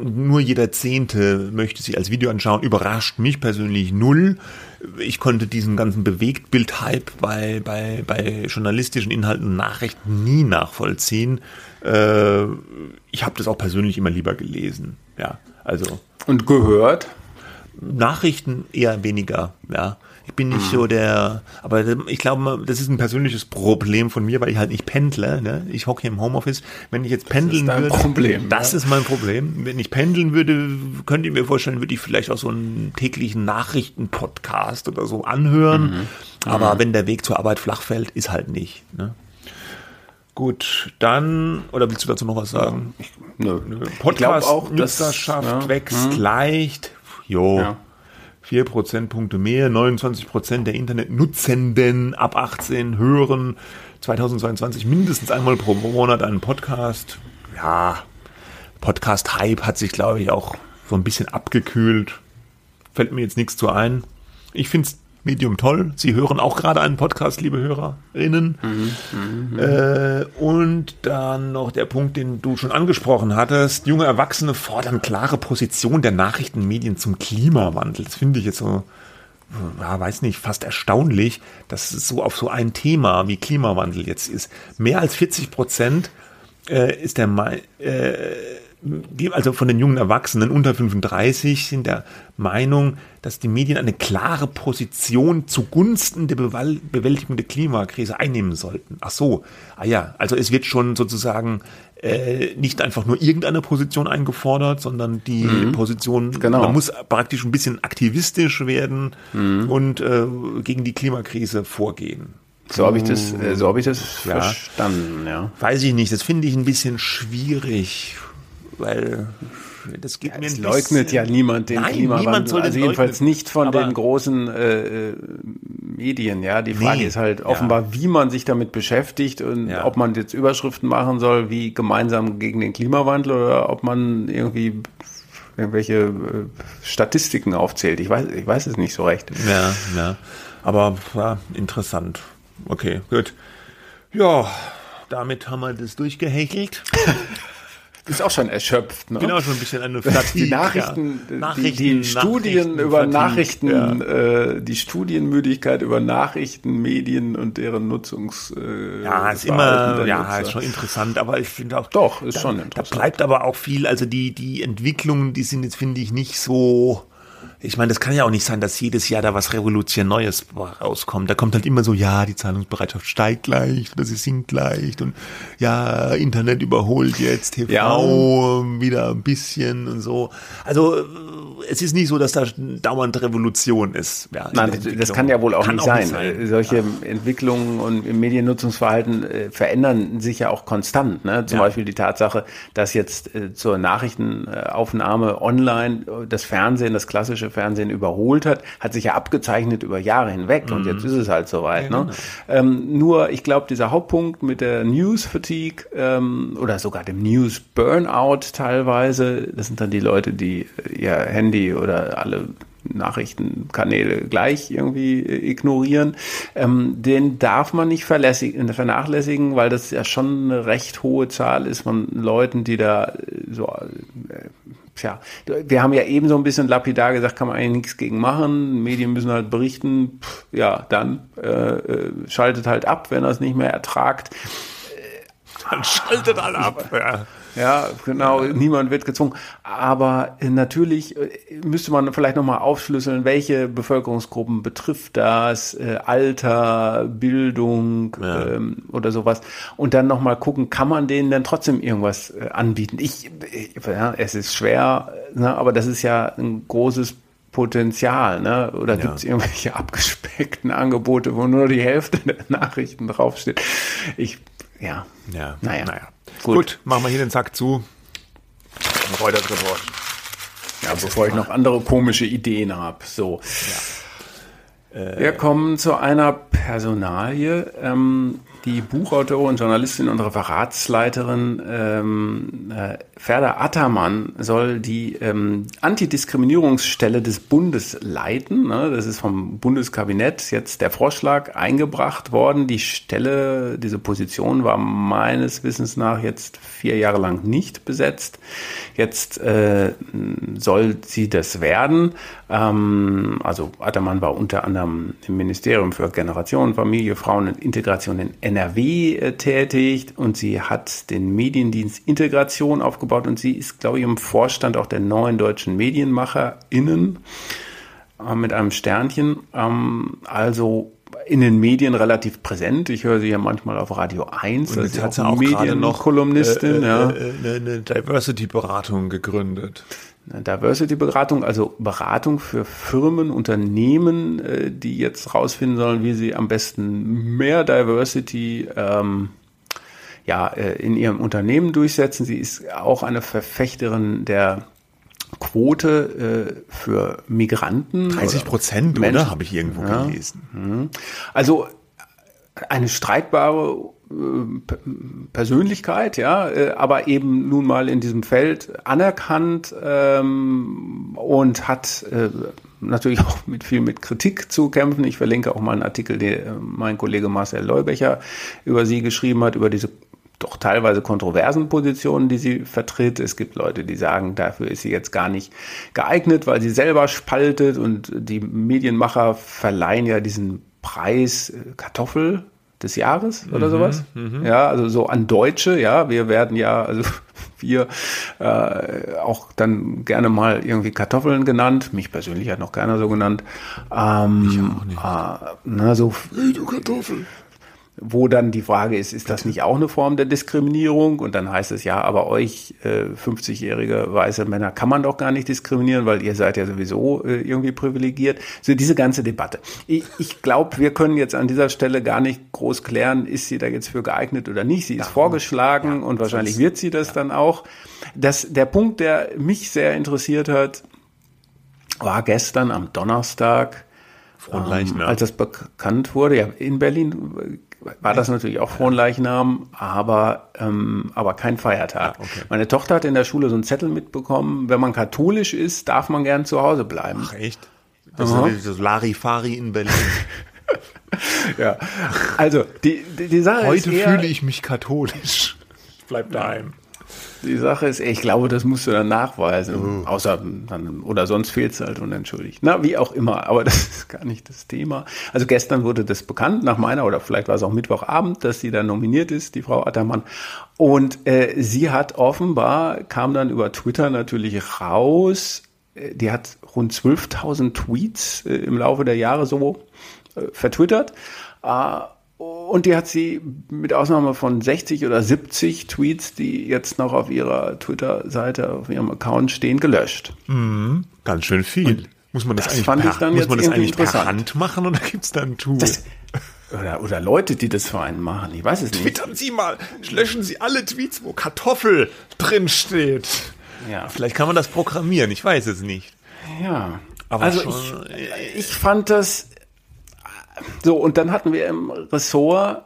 Nur jeder Zehnte möchte sie als Video anschauen. Überrascht mich persönlich null. Ich konnte diesen ganzen Bewegtbild-Hype bei, bei, bei journalistischen Inhalten und Nachrichten nie nachvollziehen. Äh, ich habe das auch persönlich immer lieber gelesen. Ja, also Und gehört? Nachrichten eher weniger, ja. Ich bin nicht so der, aber ich glaube, das ist ein persönliches Problem von mir, weil ich halt nicht pendle. Ne? Ich hocke hier im Homeoffice. Wenn ich jetzt pendeln dein würde, Problem, das ist mein Problem. Wenn ich pendeln würde, könnt ihr mir vorstellen, würde ich vielleicht auch so einen täglichen Nachrichtenpodcast oder so anhören. Aber wenn der Weg zur Arbeit flach fällt, ist halt nicht. Ne? Gut, dann, oder willst du dazu noch was sagen? Nö. Podcast auch, dass- Nutzerschaft ja, wächst hm. leicht. Jo. Ja. 4 Prozentpunkte mehr, 29 Prozent der Internetnutzenden ab 18 hören 2022 mindestens einmal pro Monat einen Podcast. Ja, Podcast-Hype hat sich, glaube ich, auch so ein bisschen abgekühlt. Fällt mir jetzt nichts zu ein. Ich finde es Medium toll. Sie hören auch gerade einen Podcast, liebe Hörerinnen. Äh, und dann noch der Punkt, den du schon angesprochen hattest. Junge Erwachsene fordern klare Position der Nachrichtenmedien zum Klimawandel. Das finde ich jetzt so, ja, weiß nicht, fast erstaunlich, dass es so auf so ein Thema wie Klimawandel jetzt ist. Mehr als 40 Prozent äh, ist der Mei- äh, also von den jungen Erwachsenen unter 35 sind der Meinung, dass die Medien eine klare Position zugunsten der Bewältigung der Klimakrise einnehmen sollten. Ach so, ah ja, also es wird schon sozusagen äh, nicht einfach nur irgendeine Position eingefordert, sondern die Position, Genau. man muss praktisch ein bisschen aktivistisch werden und äh, gegen die Klimakrise vorgehen. So habe ich das, äh, so habe ich das Ja. verstanden, ja. Weiß ich nicht, das finde ich ein bisschen schwierig, weil das geht mir Es leugnet ja niemand den Nein, Klimawandel. niemand soll also jedenfalls leugnen. nicht von Aber- den großen äh, äh, Medien, ja. Die Frage Nee, ist halt ja. offenbar, wie man sich damit beschäftigt und Ja. ob man jetzt Überschriften machen soll, wie gemeinsam gegen den Klimawandel oder ob man irgendwie irgendwelche äh, Statistiken aufzählt. Ich weiß, ich weiß es nicht so recht. Ja, ja. Aber ja, interessant. Okay, gut. Ja, damit haben wir das durchgehechelt. Ist auch schon erschöpft, ne? Bin auch schon ein bisschen eine Fatigue. die Nachrichten, ja. die, Nachrichten, die Studien über Nachrichten, Nachrichten, Ja. äh, die Studienmüdigkeit über Nachrichten, Medien und deren Nutzungs. Äh, Ja, ist immer, ja, Nutzer. ist schon interessant, aber ich finde auch. Doch, ist da, schon Da interessant. bleibt aber auch viel, also die, die Entwicklungen, die sind jetzt, finde ich, nicht so. Ich meine, das kann ja auch nicht sein, dass jedes Jahr da was Revolutionär Neues rauskommt. Da kommt halt immer so, ja, die Zahlungsbereitschaft steigt leicht oder sie sinkt leicht und ja, Internet überholt jetzt TV Ja. wieder ein bisschen und so. Also äh, es ist nicht so, dass da dauernd Revolution ist. Ja, in Nein, das, kann ja wohl auch Kann nicht sein. Äh, Solche Entwicklungen und im Mediennutzungsverhalten äh, verändern sich ja auch konstant. Ne? Zum Ja. Beispiel die Tatsache, dass jetzt äh, zur Nachrichtenaufnahme online äh, das Fernsehen, das klassische Fernsehen überholt hat, hat sich ja abgezeichnet über Jahre hinweg und jetzt ist es halt soweit. ne? ähm, nur, ich glaube, dieser Hauptpunkt mit der News Fatigue ähm, oder sogar dem News Burnout teilweise, das sind dann die Leute, die äh, ihr Handy oder alle Nachrichtenkanäle gleich irgendwie äh, ignorieren, ähm, den darf man nicht vernachlässigen, weil das ja schon eine recht hohe Zahl ist von Leuten, die da äh, so, tja, wir haben ja eben so ein bisschen lapidar gesagt, kann man eigentlich nichts gegen machen, Medien müssen halt berichten, Pff, ja, dann äh, äh, schaltet halt ab, wenn er es nicht mehr ertragt. Dann schaltet alle ab. Ja. Ja, genau, niemand wird gezwungen. Aber äh, natürlich äh, müsste man vielleicht nochmal aufschlüsseln, welche Bevölkerungsgruppen betrifft das, äh, Alter, Bildung Ja. ähm, oder sowas. Und dann nochmal gucken, kann man denen denn trotzdem irgendwas äh, anbieten? Ich, ich ja, es ist schwer, ne, aber das ist ja ein großes Potenzial, ne? Oder Ja. gibt es irgendwelche abgespeckten Angebote, wo nur die Hälfte der Nachrichten draufsteht? Ich, ja. Ja, Naja. naja. Gut. Gut. machen wir hier den Sack zu. Reuters Report. Ja, bevor ich noch andere komische Ideen habe. So. Wir kommen zu einer Personalie. Ähm, die Buchautorin, Journalistin und Referatsleiterin ähm, äh, Ferda Attermann soll die ähm, Antidiskriminierungsstelle des Bundes leiten. Ne? Das ist vom Bundeskabinett jetzt der Vorschlag eingebracht worden. Die Stelle, diese Position war meines Wissens nach jetzt vier Jahre lang nicht besetzt. Jetzt äh, soll sie das werden. Ähm, also Attermann war unter anderem im Ministerium für Generation, Familie, Frauen und Integration in NRW äh, tätig und sie hat den Mediendienst Integration aufgebaut und sie ist, glaube ich, im Vorstand auch der neuen deutschen MedienmacherInnen äh, mit einem Sternchen. Ähm, also in den Medien relativ präsent. Ich höre sie ja manchmal auf Radio 1. Und jetzt hat sie auch gerade noch Kolumnistin. äh, ja. äh, eine, eine Diversity-Beratung gegründet. Diversity-Beratung, also Beratung für Firmen, Unternehmen, äh, die jetzt rausfinden sollen, wie sie am besten mehr Diversity ähm, ja, äh, in ihrem Unternehmen durchsetzen. Sie ist auch eine Verfechterin der Quote äh, für Migranten. 30 oder Prozent, Menschen. oder? Habe ich irgendwo Ja. gelesen. Also eine streitbare äh, Persönlichkeit, ja, äh, aber eben nun mal in diesem Feld anerkannt ähm, und hat äh, natürlich auch mit viel mit Kritik zu kämpfen. Ich verlinke auch mal einen Artikel, den äh, mein Kollege Marcel Leubecher über sie geschrieben hat, über diese doch teilweise kontroversen Positionen, die sie vertritt. Es gibt Leute, die sagen, dafür ist sie jetzt gar nicht geeignet, weil sie selber spaltet und die Medienmacher verleihen ja diesen Preis äh, Kartoffel des Jahres oder sowas. Ja, also so an Deutsche, ja, wir werden ja, also wir äh, auch dann gerne mal irgendwie Kartoffeln genannt. Mich persönlich hat noch keiner so genannt. Ähm, ich auch nicht. Äh, na, so, du Kartoffel. Wo dann die Frage ist, ist das nicht auch eine Form der Diskriminierung? Und dann heißt es ja, aber euch äh, 50-jährige weiße Männer kann man doch gar nicht diskriminieren, weil ihr seid ja sowieso äh, irgendwie privilegiert. So diese ganze Debatte. Ich, ich glaube, wir können jetzt an dieser Stelle gar nicht groß klären, ist sie da jetzt für geeignet oder nicht. Sie ist ja, vorgeschlagen ja, und wahrscheinlich wird sie das ja. dann auch. Das, der Punkt, der mich sehr interessiert hat, war gestern am Donnerstag, ähm, als das bekannt wurde, ja, in Berlin war das natürlich auch Fronleichnam, aber, ähm, aber kein Feiertag. Ja, okay. Meine Tochter hat in der Schule so einen Zettel mitbekommen, wenn man katholisch ist, darf man gern zu Hause bleiben. Ach echt? Das Aha. ist das Larifari in Berlin. ja, also die, die, die Sache Heute ist eher, fühle ich mich katholisch. Bleib daheim. Die Sache ist, ich glaube, das musst du dann nachweisen. Uh. Außer dann, oder sonst fehlt es halt unentschuldigt. Na, wie auch immer, aber das ist gar nicht das Thema. Also gestern wurde das bekannt, nach meiner, oder vielleicht war es auch Mittwochabend, dass sie dann nominiert ist, die Frau Attermann. Und äh, sie hat offenbar, kam dann über Twitter natürlich raus, äh, die hat rund 12.000 Tweets äh, im Laufe der Jahre so äh, vertwittert. Äh, und die hat sie mit Ausnahme von 60 oder 70 Tweets, die jetzt noch auf ihrer Twitter-Seite, auf ihrem Account stehen, gelöscht. Mhm, ganz schön viel. Und muss man das, das eigentlich, fand per, ich dann muss man das eigentlich per Hand machen oder gibt es da ein Tool? Das, oder, oder Leute, die das für einen machen. Ich weiß es nicht. Twittern Sie mal, löschen Sie alle Tweets, wo Kartoffel drin steht. Ja. Vielleicht kann man das programmieren, ich weiß es nicht. Ja. Aber also ich, ich fand das so, und dann hatten wir im Ressort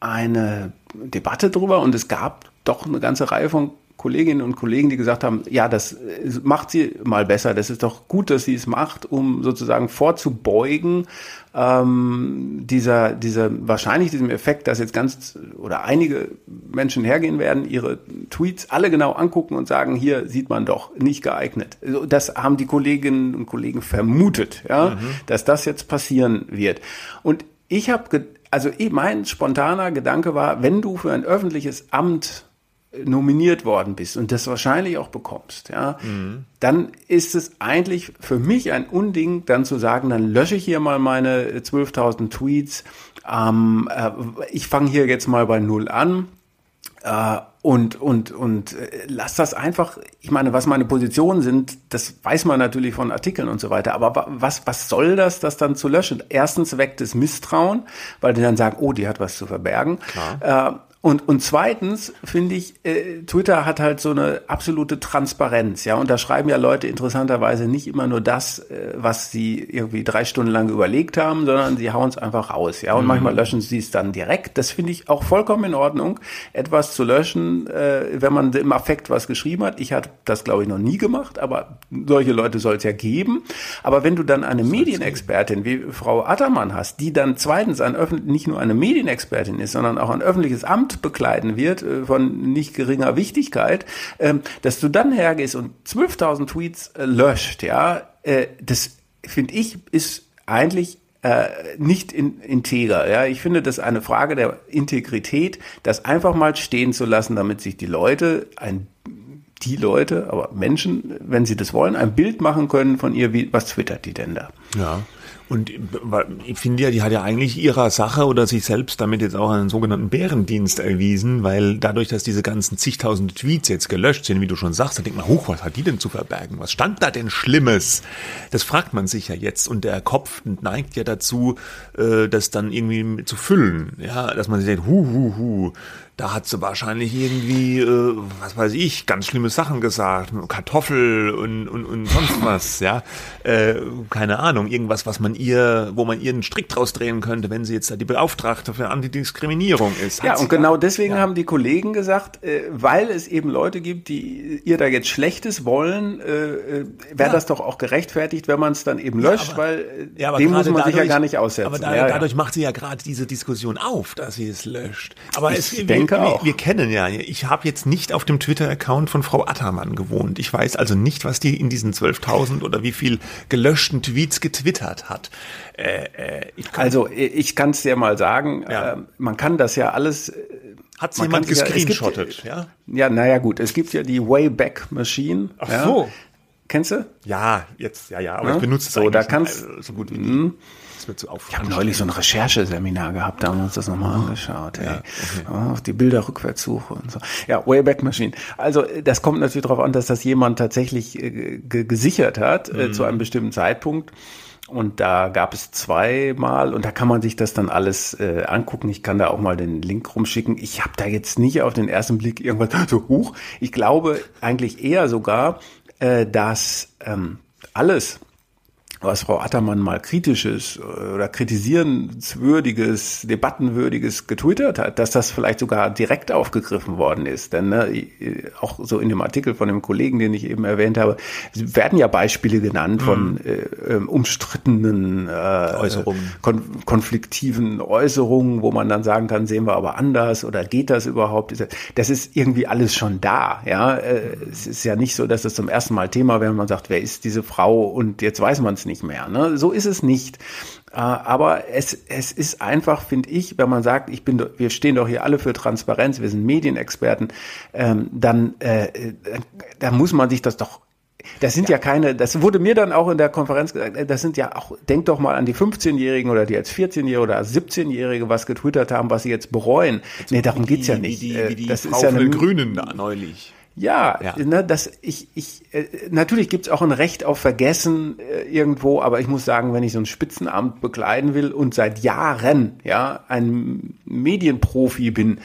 eine Debatte drüber und es gab doch eine ganze Reihe von Kolleginnen und Kollegen, die gesagt haben, ja, das macht sie mal besser. Das ist doch gut, dass sie es macht, um sozusagen vorzubeugen, ähm, dieser, dieser, wahrscheinlich diesem Effekt, dass jetzt ganz oder einige Menschen hergehen werden, ihre Tweets alle genau angucken und sagen, hier sieht man doch, nicht geeignet. Das haben die Kolleginnen und Kollegen vermutet, ja, mhm. dass das jetzt passieren wird. Und ich habe, also mein spontaner Gedanke war, wenn du für ein öffentliches Amt nominiert worden bist und das wahrscheinlich auch bekommst, ja, mhm. dann ist es eigentlich für mich ein Unding, dann zu sagen, dann lösche ich hier mal meine 12.000 Tweets. Ähm, äh, ich fange hier jetzt mal bei Null an. Äh, und und und äh, lass das einfach. Ich meine, was meine Positionen sind, das weiß man natürlich von Artikeln und so weiter. Aber was was soll das, das dann zu löschen? Erstens weckt es Misstrauen, weil die dann sagen, oh, die hat was zu verbergen. Klar. Und, und zweitens finde ich, äh, Twitter hat halt so eine absolute Transparenz, ja. Und da schreiben ja Leute interessanterweise nicht immer nur das, äh, was sie irgendwie drei Stunden lang überlegt haben, sondern sie hauen es einfach raus, ja. Und mhm. manchmal löschen sie es dann direkt. Das finde ich auch vollkommen in Ordnung, etwas zu löschen, äh, wenn man im Affekt was geschrieben hat. Ich hatte das, glaube ich, noch nie gemacht, aber solche Leute soll es ja geben. Aber wenn du dann eine Medienexpertin wie Frau Attermann hast, die dann zweitens ein nicht nur eine Medienexpertin ist, sondern auch ein öffentliches Amt Amt bekleiden wird, äh, von nicht geringer Wichtigkeit, ähm, dass du dann hergehst und 12.000 Tweets äh, löscht, ja, äh, das finde ich ist eigentlich nicht in, integer. Ja, ich finde das eine Frage der Integrität, das einfach mal stehen zu lassen, damit sich die Leute ein die Leute, aber Menschen, wenn sie das wollen, ein Bild machen können von ihr, wie, was twittert die denn da? Ja. Und ich finde ja, die hat ja eigentlich ihrer Sache oder sich selbst damit jetzt auch einen sogenannten Bärendienst erwiesen, weil dadurch, dass diese ganzen zigtausende Tweets jetzt gelöscht sind, wie du schon sagst, da denkt man, hoch, was hat die denn zu verbergen? Was stand da denn Schlimmes? Das fragt man sich ja jetzt und der Kopf neigt ja dazu, äh, das dann irgendwie zu füllen. Ja, dass man sich denkt, hu, hu, hu, da hat sie wahrscheinlich irgendwie, äh, was weiß ich, ganz schlimme Sachen gesagt. Kartoffel und, und, und sonst was, ja. Äh, keine Ahnung, irgendwas, was man ihr, wo man ihr einen Strick draus drehen könnte, wenn sie jetzt da die Beauftragte für Antidiskriminierung ist. Hat ja, und genau deswegen ja. haben die Kollegen gesagt, äh, weil es eben Leute gibt, die ihr da jetzt Schlechtes wollen, äh, äh wäre ja. das doch auch gerechtfertigt, wenn man es dann eben löscht, aber, weil äh, dem muss man dadurch, sich ja gar nicht aussetzen. Aber da, dadurch macht sie ja gerade diese Diskussion auf, dass sie es löscht. Aber ich es, denke, denke auch. Wir, wir kennen ja, ich habe jetzt nicht auf dem Twitter-Account von Frau Attermann gewohnt. Ich weiß also nicht, was die in diesen 12.000 oder wie viel gelöschten Tweets getwittert hat. Äh, äh, ich also ich kann es dir mal sagen, ja. äh, man kann das ja alles äh, hat jemand gescreenshottet, ja? Ja, naja gut, es gibt ja die Wayback Machine. Ach ja. so. Kennst du? Ja, jetzt, ja, ja, aber ja? ich benutze es so, da kannst, so gut wie nie. Mhm. Das wird so auf. Ich habe neulich so ein Rechercheseminar gehabt, da haben wir uns das nochmal angeschaut. Ey. Ja, Auf die Bilder rückwärts suche und so. Ja, Wayback Machine. Also äh, das kommt natürlich darauf an, dass das jemand tatsächlich äh, ge- gesichert hat äh, zu einem bestimmten Zeitpunkt. Und da gab es zweimal und da kann man sich das dann alles äh, angucken. Ich kann da auch mal den Link rumschicken. Ich habe da jetzt nicht auf den ersten Blick irgendwas so hoch. Ich glaube eigentlich eher sogar, äh, dass ähm, alles, was Frau Attermann mal kritisches oder kritisierenswürdiges, debattenwürdiges getwittert hat, dass das vielleicht sogar direkt aufgegriffen worden ist. Denn ne, auch so in dem Artikel von dem Kollegen, den ich eben erwähnt habe, werden ja Beispiele genannt von äh, ähm, umstrittenen äh, Äußerungen. kon konfliktiven Äußerungen, wo man dann sagen kann, sehen wir aber anders oder geht das überhaupt? Das ist irgendwie alles schon da. Ja, Äh, es ist ja nicht so, dass das zum ersten Mal Thema wäre, wenn man sagt, wer ist diese Frau und jetzt weiß man es nicht mehr. Ne? So ist es nicht. Äh, Aber es, es ist einfach, finde ich, wenn man sagt, ich bin, wir stehen doch hier alle für Transparenz, wir sind Medienexperten, ähm, dann, äh, da muss man sich das doch das sind ja. keine, das wurde mir dann auch in der Konferenz gesagt, äh, das sind ja auch, denk doch mal an die 15-Jährigen oder die als 14-Jährige oder als 17-Jährige was getwittert haben, was sie jetzt bereuen. Nee, darum geht's ja nicht. Wie die, Äh, wie die das Frau ist ja eine den Grünen da neulich. Ja, Ja. Ne, das, ich, ich, äh, natürlich gibt's auch ein Recht auf Vergessen äh, irgendwo, aber ich muss sagen, wenn ich so ein Spitzenamt bekleiden will und seit Jahren ja ein Medienprofi bin,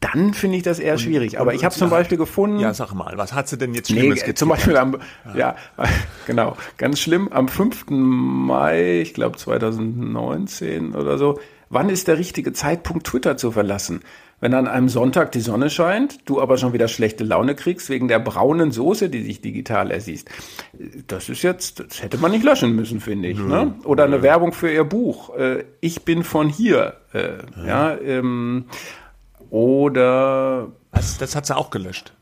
dann finde ich das eher schwierig. Aber und- ich habe und- zum ja. Beispiel gefunden, Ja, sag mal, was hat sie denn jetzt Nee, Schlimmes äh, zum Beispiel am, ja. genau, ganz schlimm, am 5. Mai, ich glaube 2019 oder so, wann ist der richtige Zeitpunkt, Twitter zu verlassen? Wenn an einem Sonntag die Sonne scheint, du aber schon wieder schlechte Laune kriegst wegen der braunen Soße, die sich digital ersiehst. Das ist jetzt, das hätte man nicht löschen müssen, finde ich. Ne? Oder eine Werbung für ihr Buch. Äh, Ich bin von hier. Äh, ja, ähm, oder Das, das hat sie auch gelöscht.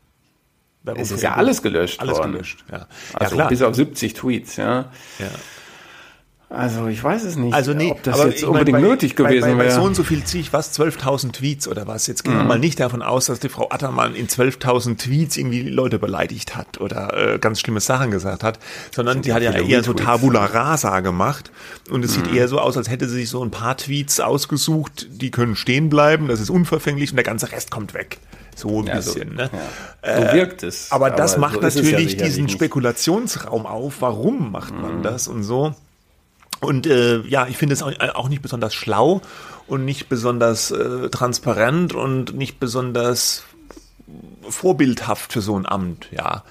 Werbung es ist ja alles gelöscht Alles worden. gelöscht, ja. Also ja, bis auf 70 Tweets, ja. ja. Also ich weiß es nicht, Also nee, ob das aber jetzt ich meine, unbedingt bei- nötig bei, gewesen bei, bei wäre. so und so viel ziehe ich was, 12.000 Tweets oder was. Jetzt Mhm. gehen wir mal nicht davon aus, dass die Frau Attermann in 12.000 Tweets irgendwie Leute beleidigt hat oder äh, ganz schlimme Sachen gesagt hat, sondern die hat ja eher so. Tabula Rasa gemacht und es Mhm. sieht eher so aus, als hätte sie sich so ein paar Tweets ausgesucht, die können stehen bleiben, das ist unverfänglich und der ganze Rest kommt weg. So ein Ja, so- bisschen. ne? so wirkt es. Aber das so macht ja natürlich sicherlich diesen nicht. Mhm. Spekulationsraum auf. Warum macht man das und so? Und äh, ja, ich finde es auch, auch nicht besonders schlau und nicht besonders äh, transparent und nicht besonders vorbildhaft für so ein Amt. Ja,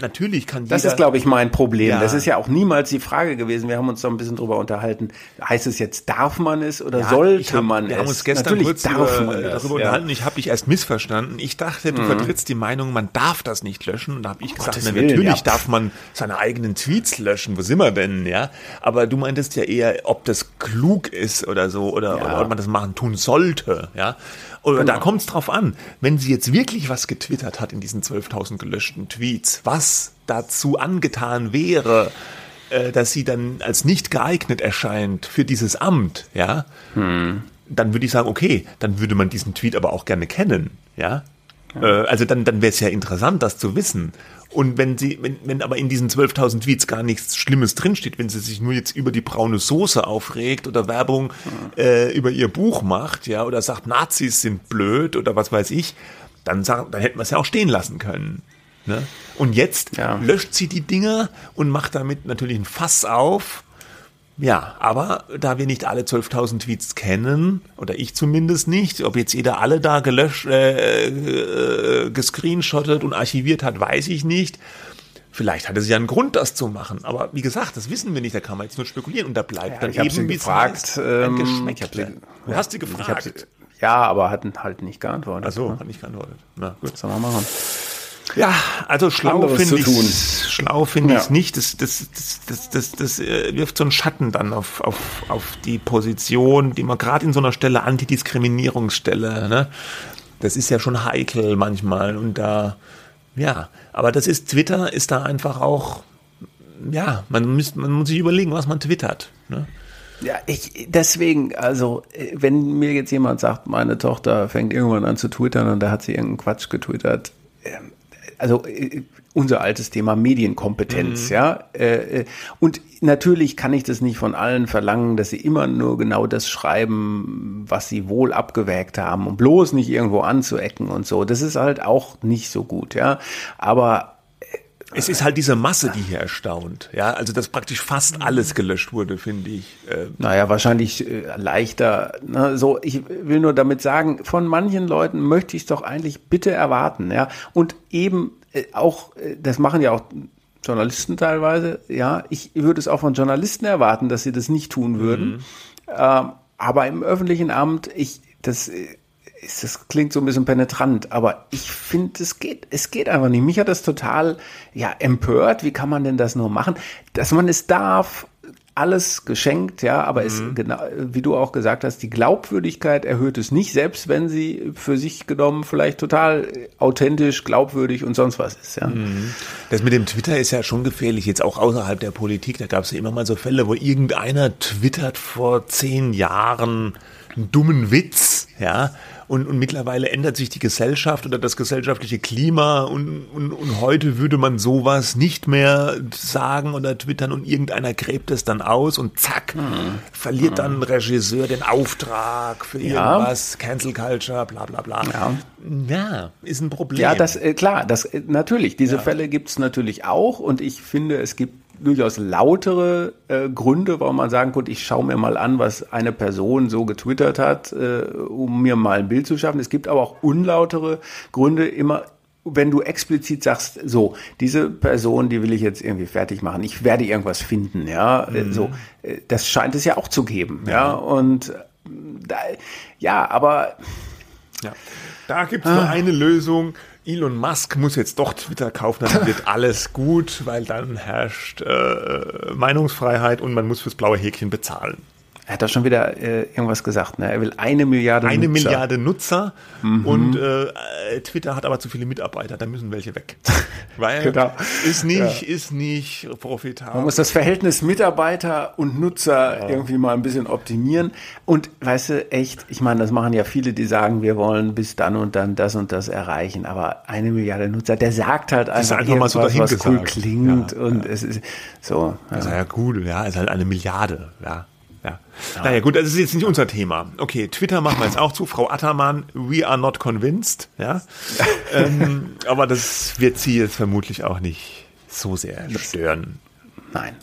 natürlich kann Das jeder, ist, glaube ich, mein Problem. Ja. Das ist ja auch niemals die Frage gewesen. Wir haben uns da ein bisschen drüber unterhalten. Heißt es jetzt, darf man es oder Ja, sollte hab, man wir es? haben uns gestern Natürlich kurz darf über, das. darüber ja. Mhm. unterhalten. Ich habe dich erst missverstanden. Ich dachte, du vertrittst die Meinung, man darf das nicht löschen. Und da habe ich gesagt, Gottes na, Willen, natürlich ja. darf man seine eigenen Tweets löschen. Wo sind wir denn? Ja, aber du meintest ja eher, ob das klug ist oder so oder, Ja. oder ob man das machen tun sollte. Ja, oder da Genau. kommt es drauf an. Wenn sie jetzt wirklich was getwittert hat in diesen 12.000 gelöschten Tweets, was dazu angetan wäre, äh, dass sie dann als nicht geeignet erscheint für dieses Amt, ja, dann würde ich sagen, okay, dann würde man diesen Tweet aber auch gerne kennen, ja. Äh, also dann, dann wäre es ja interessant, das zu wissen. Und wenn sie, wenn, wenn aber in diesen 12.000 Tweets gar nichts Schlimmes drinsteht, wenn sie sich nur jetzt über die braune Soße aufregt oder Werbung äh, über ihr Buch macht, ja, oder sagt, Nazis sind blöd oder was weiß ich, dann, sagen, dann hätten wir es ja auch stehen lassen können. Ne? Und jetzt Ja. löscht sie die Dinger und macht damit natürlich ein Fass auf. Ja, aber da wir nicht alle 12.000 Tweets kennen, oder ich zumindest nicht, ob jetzt jeder alle da gelöscht, äh, äh, gescreenshottet und archiviert hat, weiß ich nicht. Vielleicht hatte sie ja einen Grund, das zu machen. Aber wie gesagt, das wissen wir nicht, da kann man jetzt nur spekulieren. Und da bleibt Ja, dann ich eben, sie gefragt, heißt, ein ähm, Geschmäckle. sie- Du hast sie gefragt. ja, aber hatten halt nicht geantwortet. Ach so, ne? hat nicht geantwortet. Na gut. Soll man machen? Ja, also schlau finde ich schlau finde Ja. ich nicht. Das, das, das, das, das, das äh, wirft so einen Schatten dann auf, auf, auf die Position, die man gerade in so einer Stelle, Antidiskriminierungsstelle, ne? Das ist ja schon heikel manchmal und da, ja, aber das ist, Twitter ist da einfach auch, ja, man, müsst, man muss sich überlegen, was man twittert. Ne? Ja, ich, deswegen, also, äh, wenn mir jetzt jemand sagt, meine Tochter fängt irgendwann an zu twittern und da hat sie irgendeinen Quatsch getwittert, ähm, also äh, unser altes Thema Medienkompetenz, ja. Äh, äh, und natürlich kann ich das nicht von allen verlangen, dass sie immer nur genau das schreiben, was sie wohl abgewägt haben, um bloß nicht irgendwo anzuecken und so. Das ist halt auch nicht so gut, ja. Aber es ist halt diese Masse, die hier erstaunt. Ja, also dass praktisch fast alles gelöscht wurde, finde ich. Äh, naja, wahrscheinlich äh, leichter. Ne? So, ich will nur damit sagen, von manchen Leuten möchte ich es doch eigentlich bitte erwarten. Ja, und eben äh, auch, äh, das machen ja auch Journalisten teilweise. Ja, ich würde es auch von Journalisten erwarten, dass sie das nicht tun würden. Mhm. Ähm, aber im öffentlichen Amt, ich, das das klingt so ein bisschen penetrant, aber ich finde, es geht, es geht einfach nicht. Mich hat das total, ja, empört. Wie kann man denn das nur machen? Dass man es darf, alles geschenkt, ja, aber mhm. es, genau, wie du auch gesagt hast, die Glaubwürdigkeit erhöht es nicht, selbst wenn sie für sich genommen vielleicht total authentisch, glaubwürdig und sonst was ist, ja. Mhm. Das mit dem Twitter ist ja schon gefährlich, jetzt auch außerhalb der Politik. Da gab es ja immer mal so Fälle, wo irgendeiner twittert vor zehn Jahren einen dummen Witz, ja, und, und mittlerweile ändert sich die Gesellschaft oder das gesellschaftliche Klima und, und, und heute würde man sowas nicht mehr sagen oder twittern und irgendeiner gräbt es dann aus und zack, hm. verliert hm. dann ein Regisseur den Auftrag für irgendwas, ja. Cancel Culture, bla bla bla. Ja. ja ist ein Problem. Ja, das äh, klar, das äh, natürlich, diese ja. Fälle gibt es natürlich auch und ich finde, es gibt durchaus lautere äh, Gründe, warum man sagen konnte, ich schaue mir mal an, was eine Person so getwittert hat, äh, um mir mal ein Bild zu schaffen. Es gibt aber auch unlautere Gründe, immer wenn du explizit sagst, so, diese Person, die will ich jetzt irgendwie fertig machen, ich werde irgendwas finden, ja, äh, mhm. so, äh, das scheint es ja auch zu geben, ja, ja und äh, da, ja, aber ja. Da gibt es ah. nur eine Lösung. Elon Musk muss jetzt doch Twitter kaufen, dann wird alles gut, weil dann herrscht äh, Meinungsfreiheit und man muss fürs blaue Häkchen bezahlen. Er hat doch schon wieder äh, irgendwas gesagt. Ne? Er will eine Milliarde eine Nutzer. Eine Milliarde Nutzer mhm. und äh, Twitter hat aber zu viele Mitarbeiter, da müssen welche weg. Weil genau. ist nicht, ja. ist nicht profitabel. Man muss das Verhältnis Mitarbeiter und Nutzer ja. irgendwie mal ein bisschen optimieren. Und weißt du, echt, ich meine, das machen ja viele, die sagen, wir wollen bis dann und dann das und das erreichen. Aber eine Milliarde Nutzer, der sagt halt einfach, einfach mal so was gesagt. cool klingt. Ja, und es ist so. Ja. Das ist ja cool, ja, ist halt eine Milliarde, ja. Ja. Naja, gut, das ist jetzt nicht unser Thema. Okay, Twitter machen wir jetzt auch zu. Frau Attermann, we are not convinced. Ja. ähm, aber das wird sie jetzt vermutlich auch nicht so sehr stören. Nein.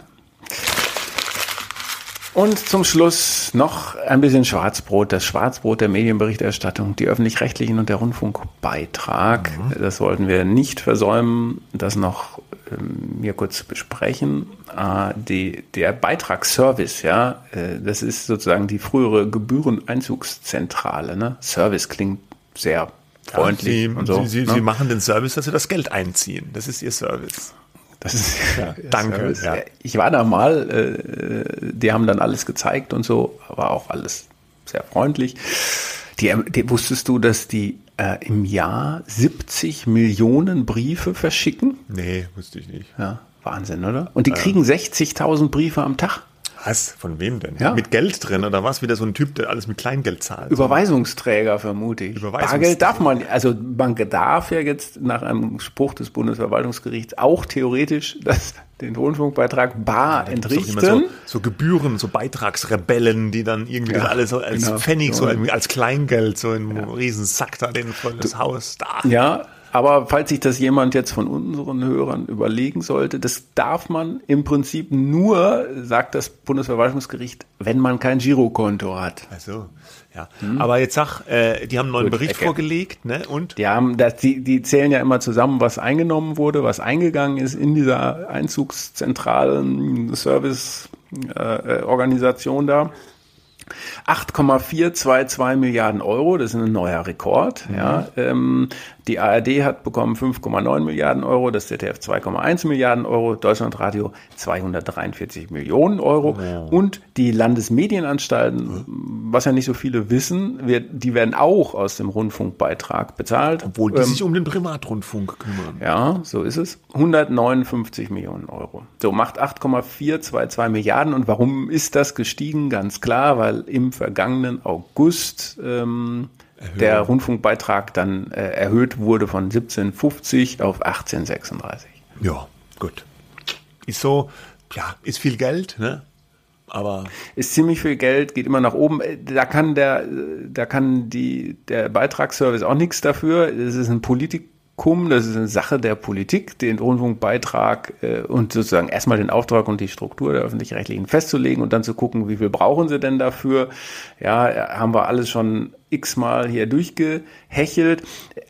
Und zum Schluss noch ein bisschen Schwarzbrot, das Schwarzbrot der Medienberichterstattung, die öffentlich-rechtlichen und der Rundfunkbeitrag. Mhm. Das wollten wir nicht versäumen, das noch ähm, mir kurz besprechen. Äh, die, der Beitragsservice, ja, äh, das ist sozusagen die frühere Gebühreneinzugszentrale. Ne? Service klingt sehr freundlich. Ja, Sie, und so, Sie, Sie, ne? Sie machen den Service, dass Sie das Geld einziehen. Das ist Ihr Service. Das ist, ja, danke. Ja. Ich war da mal, äh, die haben dann alles gezeigt und so, war auch alles sehr freundlich. Die, die, wusstest du, dass die äh, im Jahr 70 Millionen Briefe verschicken? Nee, wusste ich nicht. Ja, Wahnsinn, oder? Und die kriegen 60.000 Briefe am Tag. Was? Von wem denn? Ja. Mit Geld drin oder was? Wieder so ein Typ, der alles mit Kleingeld zahlt. Überweisungsträger vermute ich. Überweisungsträger. Bargeld darf man, also man darf ja jetzt nach einem Spruch des Bundesverwaltungsgerichts auch theoretisch das, den Rundfunkbeitrag bar ja, entrichten. So, so, Gebühren, so Beitragsrebellen, die dann irgendwie ja, das alles so als genau. Pfennig, so als Kleingeld, so in einem ja. riesen Sack da den volles Haus da. Ja, aber falls sich das jemand jetzt von unseren Hörern überlegen sollte, das darf man im Prinzip nur, sagt das Bundesverwaltungsgericht, wenn man kein Girokonto hat. Ach so, ja. Hm. Aber jetzt sag, äh, die haben einen neuen Gut, Bericht Ecke. vorgelegt, ne? Und? Die haben, das, die, die zählen ja immer zusammen, was eingenommen wurde, was eingegangen ist in dieser einzugszentralen Service-Organisation äh, da. 8,422 Milliarden Euro, das ist ein neuer Rekord. Mhm. Ja, ähm, die ARD hat bekommen 5,9 Milliarden Euro, das ZDF 2,1 Milliarden Euro, Deutschlandradio 243 Millionen Euro oh. und die Landesmedienanstalten, mhm. was ja nicht so viele wissen, wird, die werden auch aus dem Rundfunkbeitrag bezahlt. Obwohl die ähm, sich um den Privatrundfunk kümmern. Ja, so ist es. 159 Millionen Euro. So macht 8,422 Milliarden und warum ist das gestiegen? Ganz klar, weil im vergangenen August ähm, der Rundfunkbeitrag dann äh, erhöht wurde von 17,50 auf 18,36. Ja, gut. Ist so, ja, ist viel Geld, ne? Aber ist ziemlich viel Geld, geht immer nach oben. Da kann der, da kann die, der Beitragsservice auch nichts dafür. Es ist ein Politik, das ist eine Sache der Politik, den Rundfunkbeitrag äh, und sozusagen erstmal den Auftrag und die Struktur der öffentlich-rechtlichen festzulegen und dann zu gucken, wie viel brauchen sie denn dafür. Ja, haben wir alles schon x-mal hier durchgehechelt.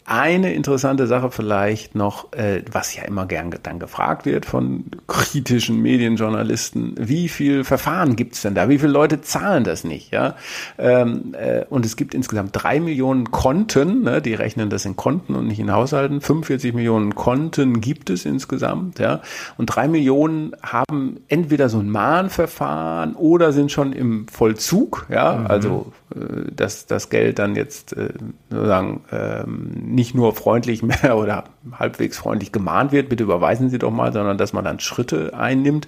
Eine interessante Sache vielleicht noch, äh, was ja immer gern dann gefragt wird von kritischen Medienjournalisten, wie viel Verfahren gibt's denn da? Wie viele Leute zahlen das nicht? Ja? Ähm, äh, und es gibt insgesamt drei Millionen Konten, ne? die rechnen das in Konten und nicht in Haushalten. 45 Millionen Konten gibt es insgesamt, ja. Und drei Millionen haben entweder so ein Mahnverfahren oder sind schon im Vollzug, ja, mhm. also dass das Geld dann jetzt äh, sozusagen ähm, nicht nur freundlich mehr oder halbwegs freundlich gemahnt wird, bitte überweisen Sie doch mal, sondern dass man dann Schritte einnimmt.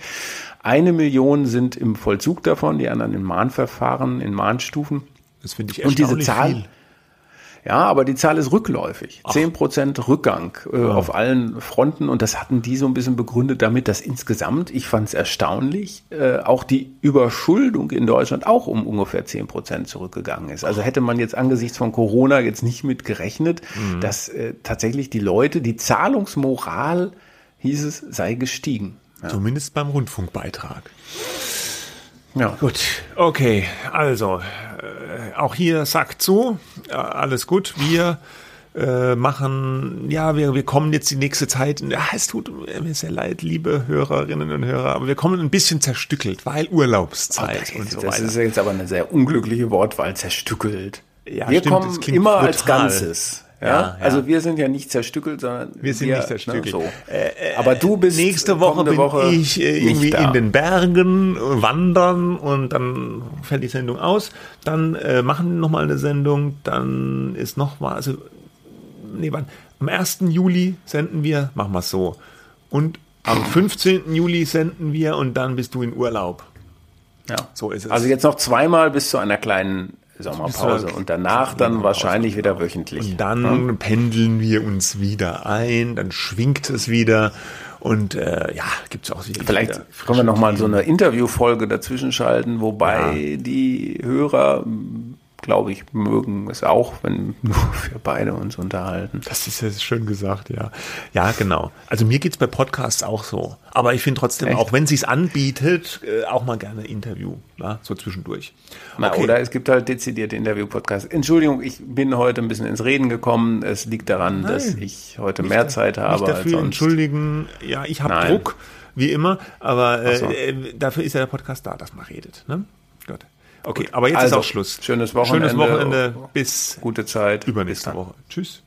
Eine Million sind im Vollzug davon, die anderen in Mahnverfahren, in Mahnstufen. Das finde ich Und diese Zahl, viel. Ja, aber die Zahl ist rückläufig. Zehn Prozent Rückgang äh, ja. auf allen Fronten. Und das hatten die so ein bisschen begründet damit, dass insgesamt, ich fand es erstaunlich, äh, auch die Überschuldung in Deutschland auch um ungefähr zehn Prozent zurückgegangen ist. Also hätte man jetzt angesichts von Corona jetzt nicht mit gerechnet, mhm. dass äh, tatsächlich die Leute, die Zahlungsmoral, hieß es, sei gestiegen. Ja. Zumindest beim Rundfunkbeitrag. Ja. Gut, okay, also auch hier sagt zu, äh, alles gut, wir äh, machen, ja, wir, wir kommen jetzt die nächste Zeit, ja, es tut mir sehr leid, liebe Hörerinnen und Hörer, aber wir kommen ein bisschen zerstückelt, weil Urlaubszeit okay, und so Das ist jetzt aber eine sehr unglückliche Wortwahl, zerstückelt. Ja, wir stimmt, kommen immer brutal. als Ganzes. Ja? ja, also wir sind ja nicht zerstückelt, sondern wir sind wir, nicht zerstückelt. Ne, so. Äh, äh, Aber du bist nächste Woche bin Woche ich äh, irgendwie in den Bergen wandern und dann fällt die Sendung aus. Dann äh, machen wir noch mal eine Sendung. Dann ist noch mal also nee, wann? Am 1. Juli senden wir, machen wir es so. Und am 15. Juli senden wir und dann bist du in Urlaub. Ja, so ist es. Also jetzt noch zweimal bis zu einer kleinen Sommerpause und danach dann wahrscheinlich wieder wöchentlich. Und dann ja? pendeln wir uns wieder ein, dann schwingt es wieder und äh, ja, gibt es auch sicherlich Vielleicht können wir nochmal so eine Interviewfolge dazwischen schalten, wobei ja. die Hörer glaube ich, mögen es auch, wenn nur wir beide uns unterhalten. Das ist ja schön gesagt, ja. Ja, genau. Also mir geht es bei Podcasts auch so. Aber ich finde trotzdem, Echt? auch wenn es anbietet, äh, auch mal gerne Interview, na, so zwischendurch. Na, okay. Oder es gibt halt dezidierte Interview-Podcasts. Entschuldigung, ich bin heute ein bisschen ins Reden gekommen. Es liegt daran, Nein. dass ich heute mehr Zeit habe. Dafür als sonst. entschuldigen. Ja, ich habe Druck, wie immer. Aber äh, so. äh, dafür ist ja der Podcast da, dass man redet. Ne? Okay, aber jetzt also, ist auch Schluss. Schönes Wochenende. Schönes Wochenende. Bis gute Zeit. Übernächste Woche. Tschüss.